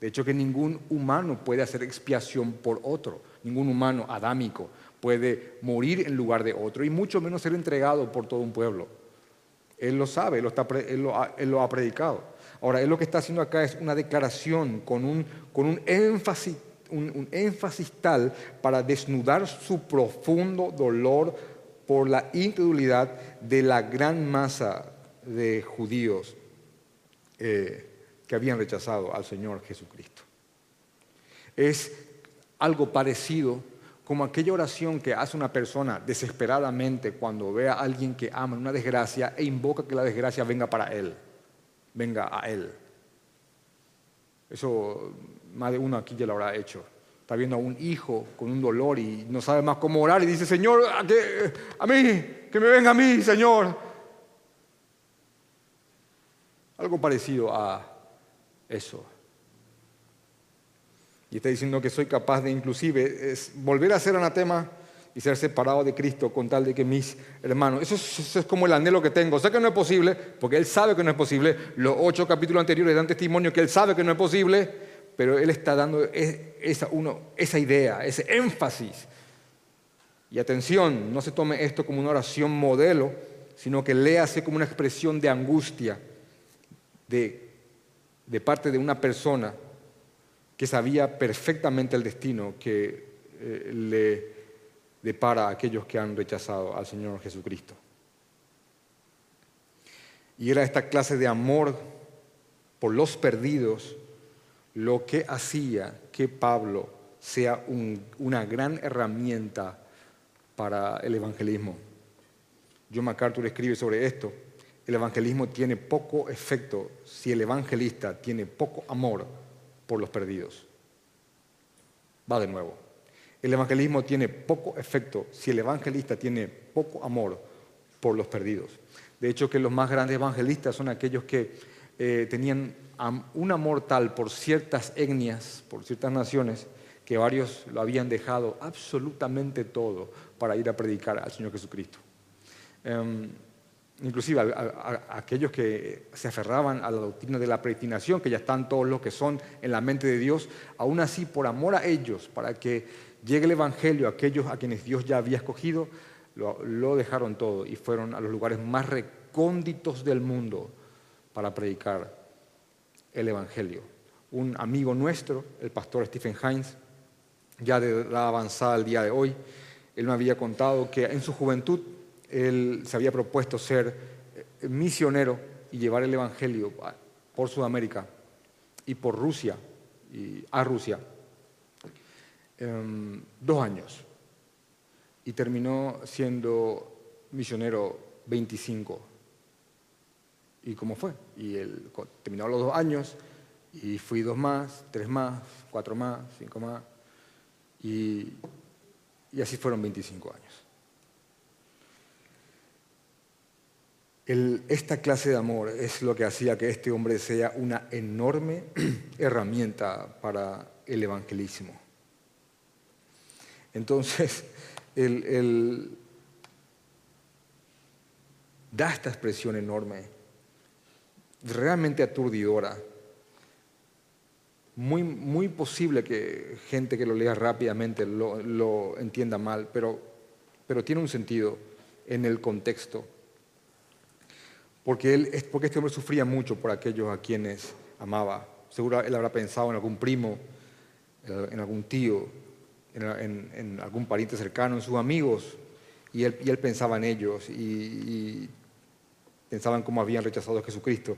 De hecho, que ningún humano puede hacer expiación por otro. Ningún humano adámico puede morir en lugar de otro y mucho menos ser entregado por todo un pueblo. Él lo sabe, él lo, ha, predicado. Ahora, él lo que está haciendo acá es una declaración con un énfasis un, énfasis tal para desnudar su profundo dolor por la incredulidad de la gran masa de judíos eh, que habían rechazado al Señor Jesucristo. Es algo parecido como aquella oración que hace una persona desesperadamente cuando ve a alguien que ama una desgracia e invoca que la desgracia venga para él, venga a él. Eso más de uno aquí ya lo habrá hecho. Está viendo a un hijo con un dolor y no sabe más cómo orar y dice, Señor, a, a mí, que me venga a mí, Señor. Algo parecido a eso. Y está diciendo que soy capaz de inclusive es volver a ser anatema y ser separado de Cristo con tal de que mis hermanos, eso es, eso es, como el anhelo que tengo. Sé que no es posible, porque Él sabe que no es posible. Los ocho capítulos anteriores dan testimonio que Él sabe que no es posible, pero él está dando esa, idea, ese énfasis. Y atención, no se tome esto como una oración modelo, sino que léase como una expresión de angustia de, de parte de una persona que sabía perfectamente el destino que eh, le depara a aquellos que han rechazado al Señor Jesucristo. Y era esta clase de amor por los perdidos lo que hacía que Pablo sea una gran herramienta para el evangelismo. John MacArthur escribe sobre esto. El evangelismo tiene poco efecto si el evangelista tiene poco amor por los perdidos. Va de nuevo. El evangelismo tiene poco efecto si el evangelista tiene poco amor por los perdidos. De hecho, que los más grandes evangelistas son aquellos que eh, tenían un amor tal por ciertas etnias, por ciertas naciones, que varios lo habían dejado absolutamente todo para ir a predicar al Señor Jesucristo. Em, inclusive aquellos que se aferraban a la doctrina de la predestinación, que ya están todos los que son en la mente de Dios, aún así por amor a ellos, para que llegue el Evangelio a aquellos a quienes Dios ya había escogido, lo dejaron todo y fueron a los lugares más recónditos del mundo para predicar el Evangelio. Un amigo nuestro, el pastor Stephen Hines, ya de edad avanzada al día de hoy, él me había contado que en su juventud él se había propuesto ser eh, misionero y llevar el Evangelio por Sudamérica y por Rusia, y a Rusia, em, dos años. Y terminó siendo misionero 25. ¿Y cómo fue? Y él terminó los dos años y fui dos más, tres más, cuatro más, cinco más. Y, y así fueron 25 años. esta clase de amor es lo que hacía que este hombre sea una enorme herramienta para el evangelismo. Entonces, él, da esta expresión enorme, realmente aturdidora. Muy, muy posible que gente que lo lea rápidamente lo, entienda mal, pero, pero tiene un sentido en el contexto porque, él, porque este hombre sufría mucho por aquellos a quienes amaba. Seguro él habrá pensado en algún primo, en algún tío, en, algún pariente cercano, en sus amigos, y él, y él pensaba en ellos y, en cómo habían rechazado a Jesucristo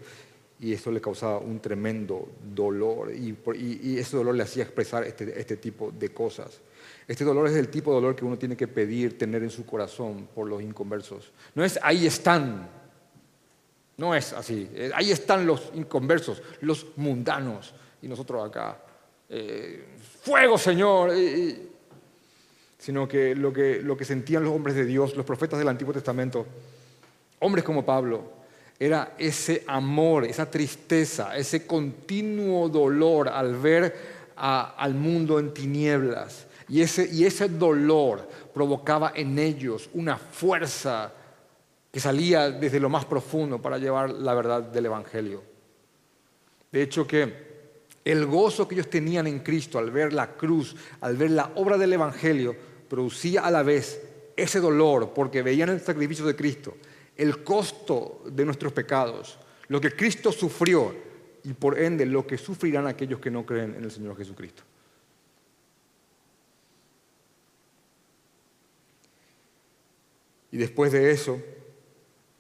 y eso le causaba un tremendo dolor y, y, ese dolor le hacía expresar este, este, tipo de cosas. Este dolor es el tipo de dolor que uno tiene que pedir tener en su corazón por los inconversos. No es ahí están, no es así. Ahí están los inconversos, los mundanos. Y nosotros acá, eh, fuego Señor. sino que lo, que lo que sentían los hombres de Dios, los profetas del Antiguo Testamento, hombres como Pablo, era ese amor, esa tristeza, ese continuo dolor al ver al mundo en tinieblas. Y ese, y ese dolor provocaba en ellos una fuerza que salía desde lo más profundo para llevar la verdad del Evangelio. De hecho que el gozo que ellos tenían en Cristo al ver la cruz, al ver la obra del Evangelio, producía a la vez ese dolor porque veían el sacrificio de Cristo, el costo de nuestros pecados, lo que Cristo sufrió y por ende lo que sufrirán aquellos que no creen en el Señor Jesucristo. Y después de eso,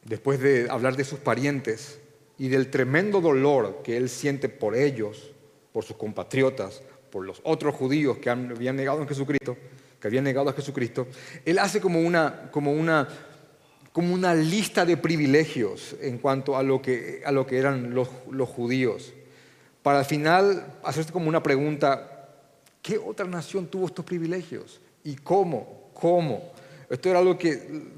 después de hablar de sus parientes y del tremendo dolor que él siente por ellos, por sus compatriotas, por los otros judíos que habían negado a Jesucristo, que habían negado a Jesucristo, él hace como una, como una, como una lista de privilegios en cuanto a lo que, a lo que eran los, judíos, para al final hacerse como una pregunta, ¿qué otra nación tuvo estos privilegios? ¿Y cómo? ¿Cómo? Esto era algo que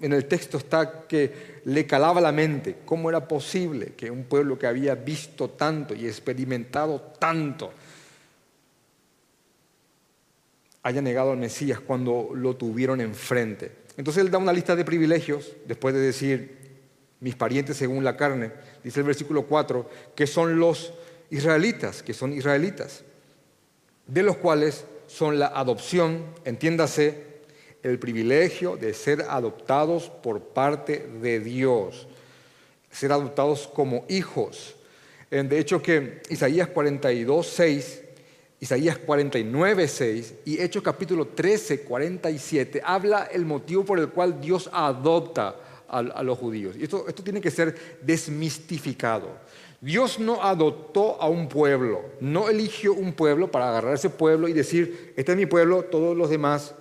en el texto está que le calaba la mente cómo era posible que un pueblo que había visto tanto y experimentado tanto haya negado al Mesías cuando lo tuvieron enfrente. Entonces él da una lista de privilegios, después de decir, mis parientes según la carne, dice el versículo 4, que son los israelitas, que son israelitas, de los cuales son la adopción, entiéndase, el privilegio de ser adoptados por parte de Dios, ser adoptados como hijos. De hecho que Isaías 42, 6, Isaías 49, 6 y Hechos capítulo 13, 47 habla el motivo por el cual Dios adopta a, los judíos. Y esto, esto tiene que ser desmistificado. Dios no adoptó a un pueblo, no eligió un pueblo para agarrar ese pueblo y decir, este es mi pueblo, todos los demás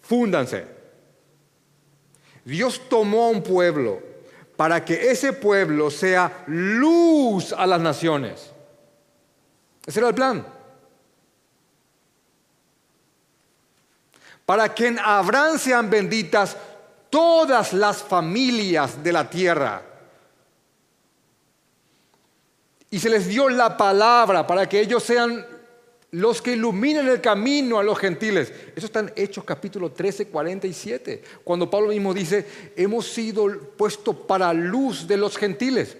fúndanse. Dios tomó a un pueblo para que ese pueblo sea luz a las naciones. Ese era el plan. Para que en Abraham sean benditas todas las familias de la tierra. Y se les dio la palabra para que ellos sean los que iluminen el camino a los gentiles. Eso está en Hechos capítulo 13, 47, cuando Pablo mismo dice, hemos sido puestos para luz de los gentiles.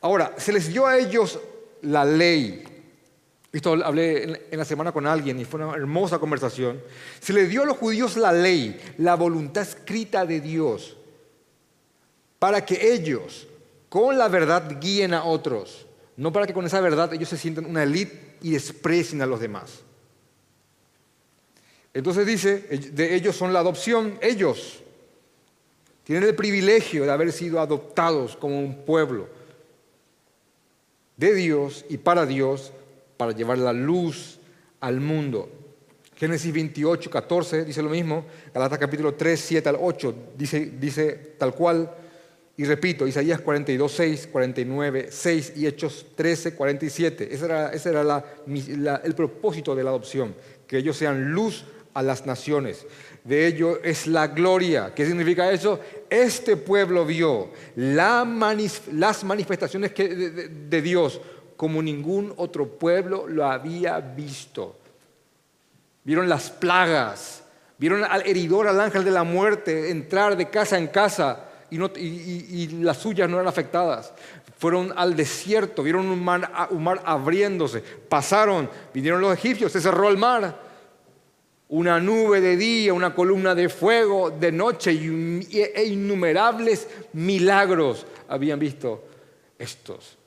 Ahora, se les dio a ellos la ley. Esto hablé en la semana con alguien y fue una hermosa conversación. Se les dio a los judíos la ley, la voluntad escrita de Dios, para que ellos con la verdad guíen a otros, no para que con esa verdad ellos se sientan una élite y desprecien a los demás. Entonces dice, de ellos son la adopción, ellos tienen el privilegio de haber sido adoptados como un pueblo de Dios y para Dios, para llevar la luz al mundo. Génesis 28, 14 dice lo mismo, Galatas capítulo 3, 7 al 8 dice, dice tal cual, y repito, Isaías 42, 6, 49, 6 y Hechos 13, 47. Ese era, ese era el propósito de la adopción, que ellos sean luz a las naciones. De ello es la gloria. ¿Qué significa eso? Este pueblo vio las manifestaciones de Dios como ningún otro pueblo lo había visto. Vieron las plagas, vieron al heridor, al ángel de la muerte entrar de casa en casa y, las suyas no eran afectadas. Fueron al desierto, vieron un mar, un mar abriéndose, pasaron, vinieron los egipcios, se cerró el mar. Una nube de día, una columna de fuego de noche y, e innumerables milagros habían visto estos.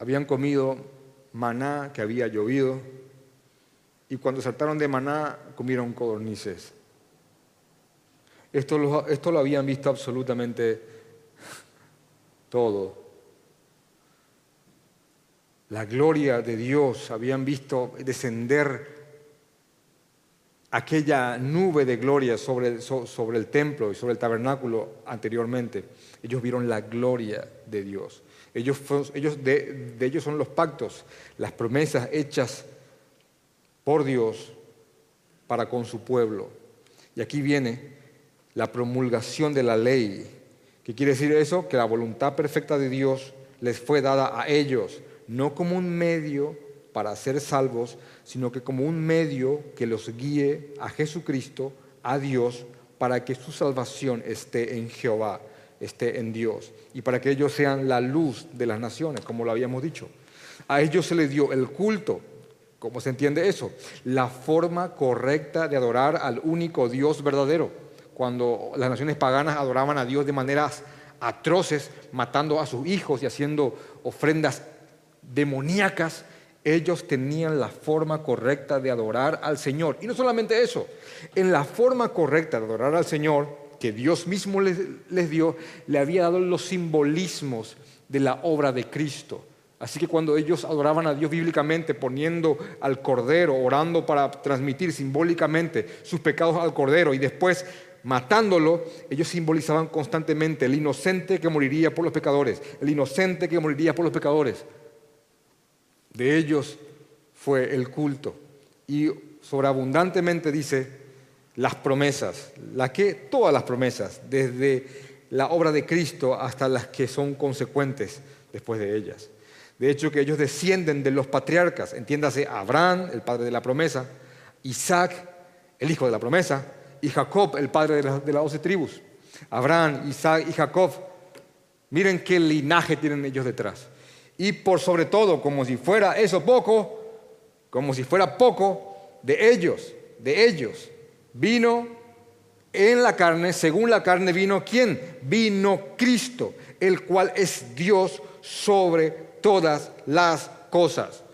Habían comido maná que había llovido y cuando saltaron de maná comieron codornices. Esto lo, esto lo habían visto absolutamente todo. La gloria de Dios, habían visto descender aquella nube de gloria sobre, sobre, el templo y sobre el tabernáculo anteriormente. Ellos vieron la gloria de Dios. Ellos, ellos de, de, ellos son los pactos, las promesas hechas por Dios para con su pueblo. Y aquí viene la promulgación de la ley. ¿Qué quiere decir eso? Que la voluntad perfecta de Dios les fue dada a ellos, no como un medio para ser salvos, sino que como un medio que los guíe a Jesucristo, a Dios, para que su salvación esté en Jehová, esté en Dios, y para que ellos sean la luz de las naciones, como lo habíamos dicho. A ellos se les dio el culto. ¿Cómo se entiende eso? La forma correcta de adorar al único Dios verdadero cuando las naciones paganas adoraban a Dios de maneras atroces, matando a sus hijos y haciendo ofrendas demoníacas, ellos tenían la forma correcta de adorar al Señor. Y no solamente eso, en la forma correcta de adorar al Señor, que Dios mismo les, dio, le había dado los simbolismos de la obra de Cristo. Así que cuando ellos adoraban a Dios bíblicamente, poniendo al Cordero, orando para transmitir simbólicamente sus pecados al Cordero y después matándolo, ellos simbolizaban constantemente el inocente que moriría por los pecadores, el inocente que moriría por los pecadores. De ellos fue el culto. Y sobreabundantemente dice las promesas, las que todas las promesas, desde la obra de Cristo hasta las que son consecuentes después de ellas. De hecho, que ellos descienden de los patriarcas, entiéndase Abraham, el padre de la promesa, Isaac, el hijo de la promesa, y Jacob, el padre de, las doce tribus. Abraham, Isaac y Jacob. Miren qué linaje tienen ellos detrás. Y por sobre todo, como si fuera eso poco, como si fuera poco, de ellos, de ellos, vino en la carne, según la carne vino quién? Vino Cristo, el cual es Dios sobre todas las cosas.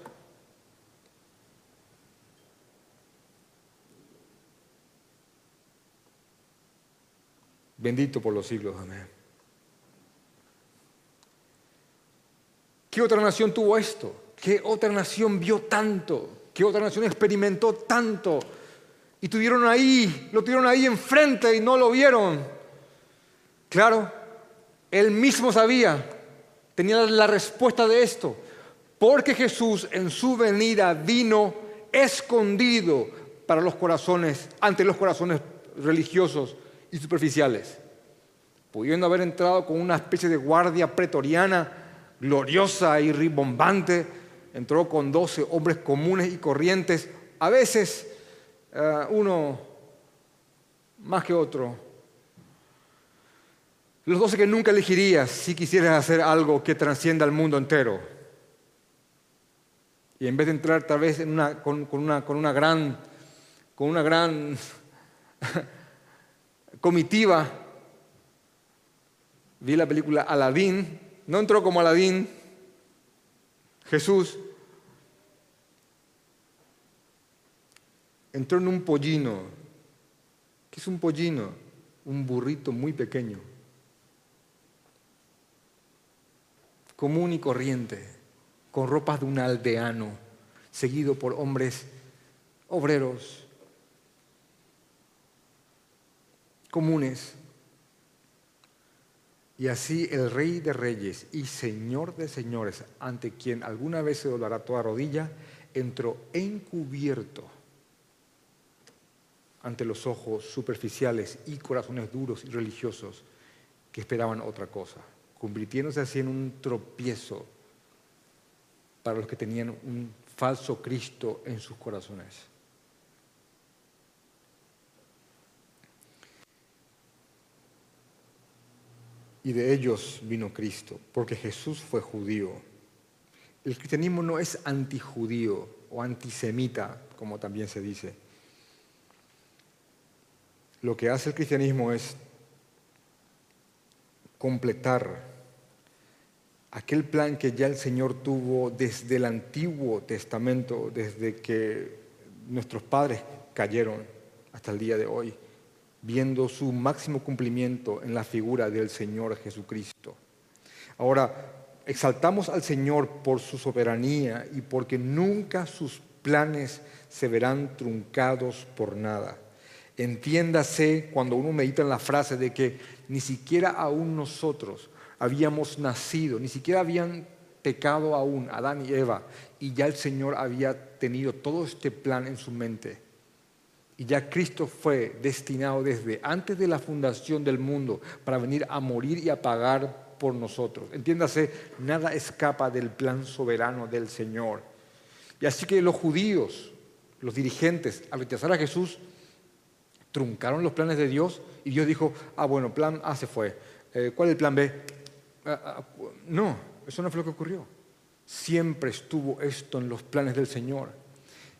bendito por los siglos. Amén. ¿Qué otra nación tuvo esto? ¿Qué otra nación vio tanto? ¿Qué otra nación experimentó tanto? Y tuvieron ahí, lo tuvieron ahí enfrente y no lo vieron. Claro, él mismo sabía, tenía la respuesta de esto. Porque Jesús en su venida vino escondido para los corazones, ante los corazones religiosos y superficiales, pudiendo haber entrado con una especie de guardia pretoriana gloriosa y ribombante, entró con doce hombres comunes y corrientes, a veces eh, uno más que otro. Los doce que nunca elegirías si quisieras hacer algo que trascienda al mundo entero. Y en vez de entrar tal vez con, una, con una gran, con una gran comitiva, vi la película Aladín, no entró como Aladín, Jesús entró en un pollino. ¿Qué es un pollino? Un burrito muy pequeño, común y corriente, con ropas de un aldeano, seguido por hombres obreros, comunes. Y así el Rey de Reyes y Señor de Señores, ante quien alguna vez se doblará toda rodilla, entró encubierto ante los ojos superficiales y corazones duros y religiosos que esperaban otra cosa, convirtiéndose así en un tropiezo para los que tenían un falso Cristo en sus corazones. Y de ellos vino Cristo, porque Jesús fue judío. El cristianismo no es antijudío o antisemita, como también se dice lo que hace el cristianismo es completar aquel plan que ya el Señor tuvo desde el Antiguo Testamento, desde que nuestros padres cayeron hasta el día de hoy, viendo su máximo cumplimiento en la figura del Señor Jesucristo. Ahora, exaltamos al Señor por su soberanía y porque nunca sus planes se verán truncados por nada. Entiéndase cuando uno medita en la frase de que ni siquiera aún nosotros habíamos nacido, ni siquiera habían pecado aún Adán y Eva, y ya el Señor había tenido todo este plan en su mente. Y ya Cristo fue destinado desde antes de la fundación del mundo para venir a morir y a pagar por nosotros. Entiéndase, nada escapa del plan soberano del Señor. Y así que los judíos, los dirigentes, al rechazar a Jesús, truncaron los planes de Dios y Dios dijo, ah, bueno, plan A se fue. Eh, ¿Cuál es el plan B? Ah, ah, no, eso no fue lo que ocurrió. Siempre estuvo esto en los planes del Señor.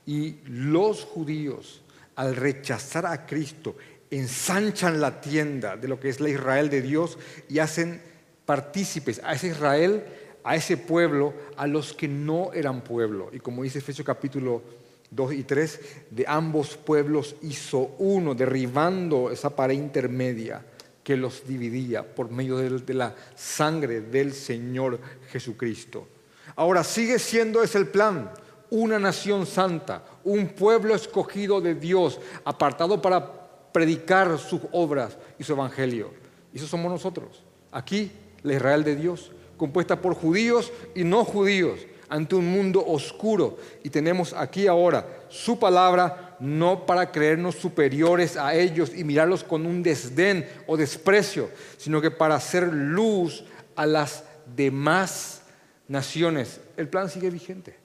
Y los judíos, al rechazar a Cristo, ensanchan la tienda de lo que es la Israel de Dios y hacen partícipes a ese Israel, a ese pueblo, a los que no eran pueblo. Y como dice Efesios capítulo 2 y 3, de ambos pueblos hizo uno, derribando esa pared intermedia que los dividía por medio de la sangre del Señor Jesucristo. Ahora sigue siendo ese el plan, una nación santa, un pueblo escogido de Dios, apartado para predicar sus obras y su evangelio. Y eso somos nosotros. Aquí, la Israel de Dios, compuesta por judíos y no judíos ante un mundo oscuro. Y tenemos aquí ahora su palabra no para creernos superiores a ellos y mirarlos con un desdén o desprecio, sino que para hacer luz a las demás naciones. El plan sigue vigente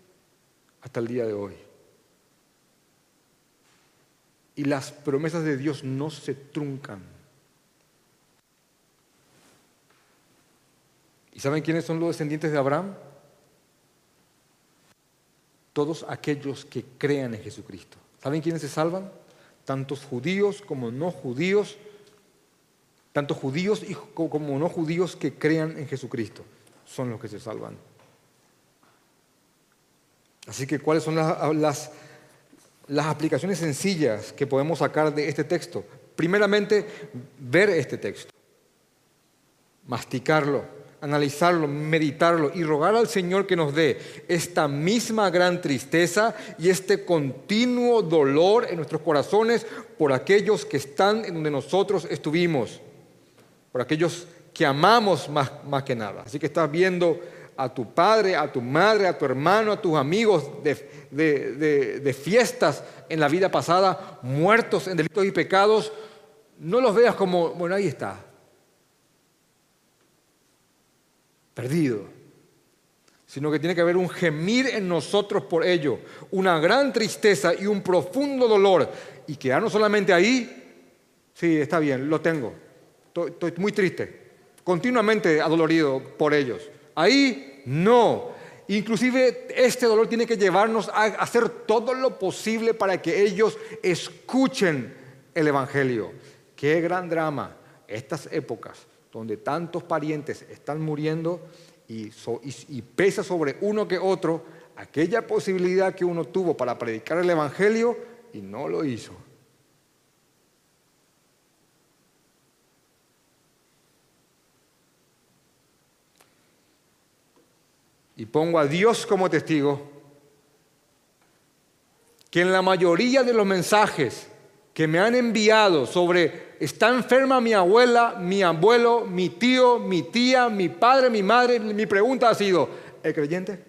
hasta el día de hoy. Y las promesas de Dios no se truncan. ¿Y saben quiénes son los descendientes de Abraham? Todos aquellos que crean en Jesucristo. ¿Saben quiénes se salvan? Tantos judíos como no judíos, tanto judíos como no judíos que crean en Jesucristo son los que se salvan. Así que, ¿cuáles son las, las, las aplicaciones sencillas que podemos sacar de este texto? Primeramente, ver este texto, masticarlo, analizarlo, meditarlo y rogar al Señor que nos dé esta misma gran tristeza y este continuo dolor en nuestros corazones por aquellos que están en donde nosotros estuvimos, por aquellos que amamos más, más que nada. Así que estás viendo a tu padre, a tu madre, a tu hermano, a tus amigos de, de fiestas en la vida pasada, muertos en delitos y pecados, no los veas como, bueno, ahí está, perdido, sino que tiene que haber un gemir en nosotros por ello, una gran tristeza y un profundo dolor, y quedarnos solamente ahí, sí, está bien, lo tengo, estoy, estoy muy triste, continuamente adolorido por ellos. Ahí no. Inclusive este dolor tiene que llevarnos a hacer todo lo posible para que ellos escuchen el Evangelio. Qué gran drama estas épocas donde tantos parientes están muriendo y, pesa sobre uno que otro aquella posibilidad que uno tuvo para predicar el Evangelio y no lo hizo. Y pongo a Dios como testigo que en la mayoría de los mensajes que me han enviado sobre está enferma mi abuela, mi abuelo, mi tío, mi tía, mi padre, mi madre, mi pregunta ha sido, ¿el creyente?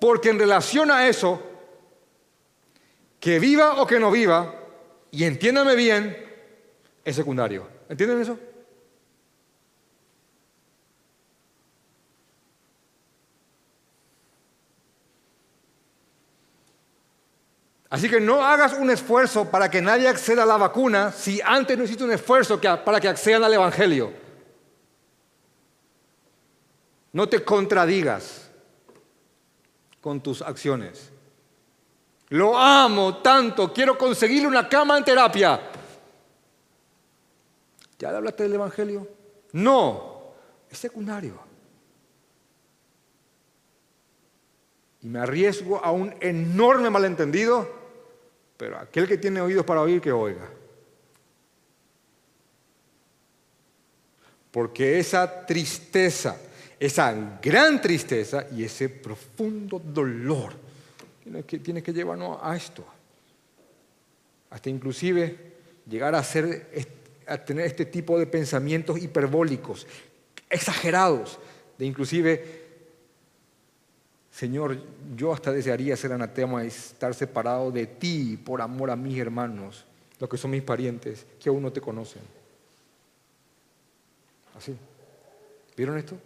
Porque en relación a eso, que viva o que no viva, y entiéndame bien, es secundario. ¿Entienden eso? Así que no hagas un esfuerzo para que nadie acceda a la vacuna si antes no hiciste un esfuerzo para que accedan al Evangelio. No te contradigas con tus acciones. Lo amo tanto, quiero conseguirle una cama en terapia. ¿Ya le hablaste del Evangelio? No, es secundario. Y me arriesgo a un enorme malentendido, pero aquel que tiene oídos para oír, que oiga. Porque esa tristeza, esa gran tristeza y ese profundo dolor que, tiene que llevarnos a esto. Hasta inclusive llegar a, a tener este tipo de pensamientos hiperbólicos, exagerados, de inclusive, Señor, yo hasta desearía ser anatema y estar separado de ti por amor a mis hermanos, los que son mis parientes, que aún no te conocen. Así. ¿Vieron esto?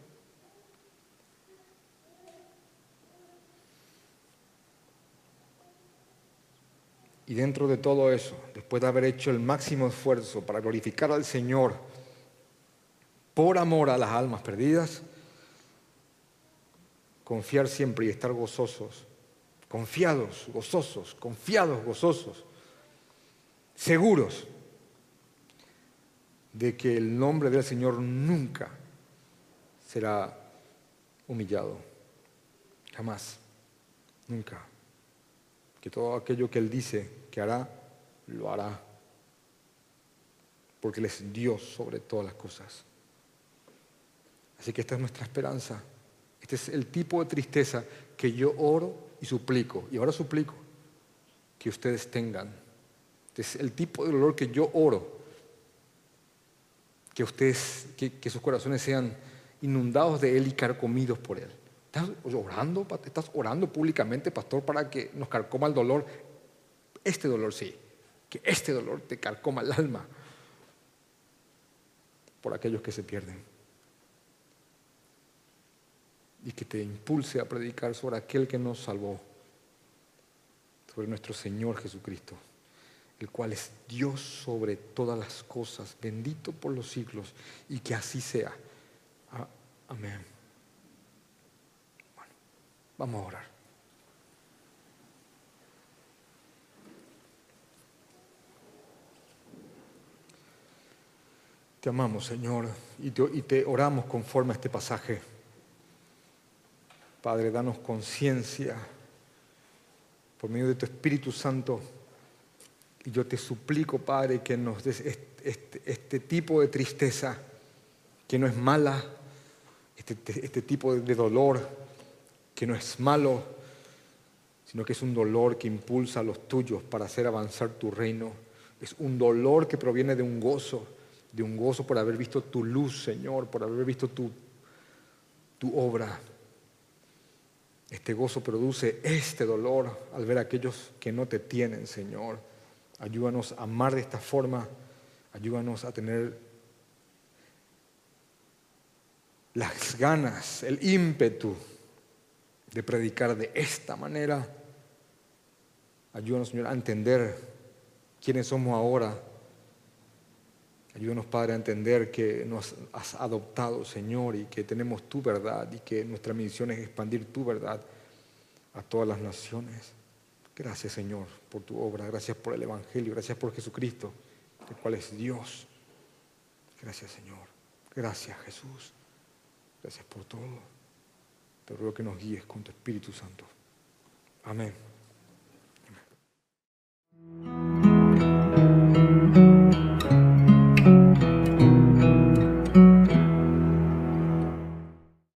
Y dentro de todo eso, después de haber hecho el máximo esfuerzo para glorificar al Señor por amor a las almas perdidas, confiar siempre y estar gozosos, confiados, gozosos, confiados, gozosos, seguros de que el nombre del Señor nunca será humillado, jamás, nunca. Que todo aquello que Él dice que hará, lo hará, porque Él es Dios sobre todas las cosas. Así que esta es nuestra esperanza. Este es el tipo de tristeza que yo oro y suplico, y ahora suplico que ustedes tengan. Este es el tipo de dolor que yo oro, que ustedes, que, que sus corazones sean inundados de Él y carcomidos por Él. ¿Estás orando, estás orando públicamente, pastor, para que nos carcoma el dolor? Este dolor sí, que este dolor te carcoma el alma por aquellos que se pierden. Y que te impulse a predicar sobre aquel que nos salvó, sobre nuestro Señor Jesucristo, el cual es Dios sobre todas las cosas, bendito por los siglos, y que así sea. Amén. Vamos a orar. Te amamos, Señor, y te, oramos conforme a este pasaje. Padre, danos conciencia por medio de tu Espíritu Santo. Y yo te suplico, Padre, que nos des este, este, tipo de tristeza, que no es mala, este, este tipo de dolor, que no es malo, sino que es un dolor que impulsa a los tuyos para hacer avanzar tu reino. Es un dolor que proviene de un gozo, de un gozo por haber visto tu luz, Señor, por haber visto tu, tu obra. Este gozo produce este dolor al ver a aquellos que no te tienen, Señor. Ayúdanos a amar de esta forma. Ayúdanos a tener las ganas, el ímpetu de predicar de esta manera. Ayúdanos, Señor, a entender quiénes somos ahora. Ayúdanos, Padre, a entender que nos has adoptado, Señor, y que tenemos tu verdad y que nuestra misión es expandir tu verdad a todas las naciones. Gracias, Señor, por tu obra. Gracias por el Evangelio. Gracias por Jesucristo, el cual es Dios. Gracias, Señor. Gracias, Jesús. Gracias por todo. Te ruego que nos guíes con tu Espíritu Santo. Amén. Amén.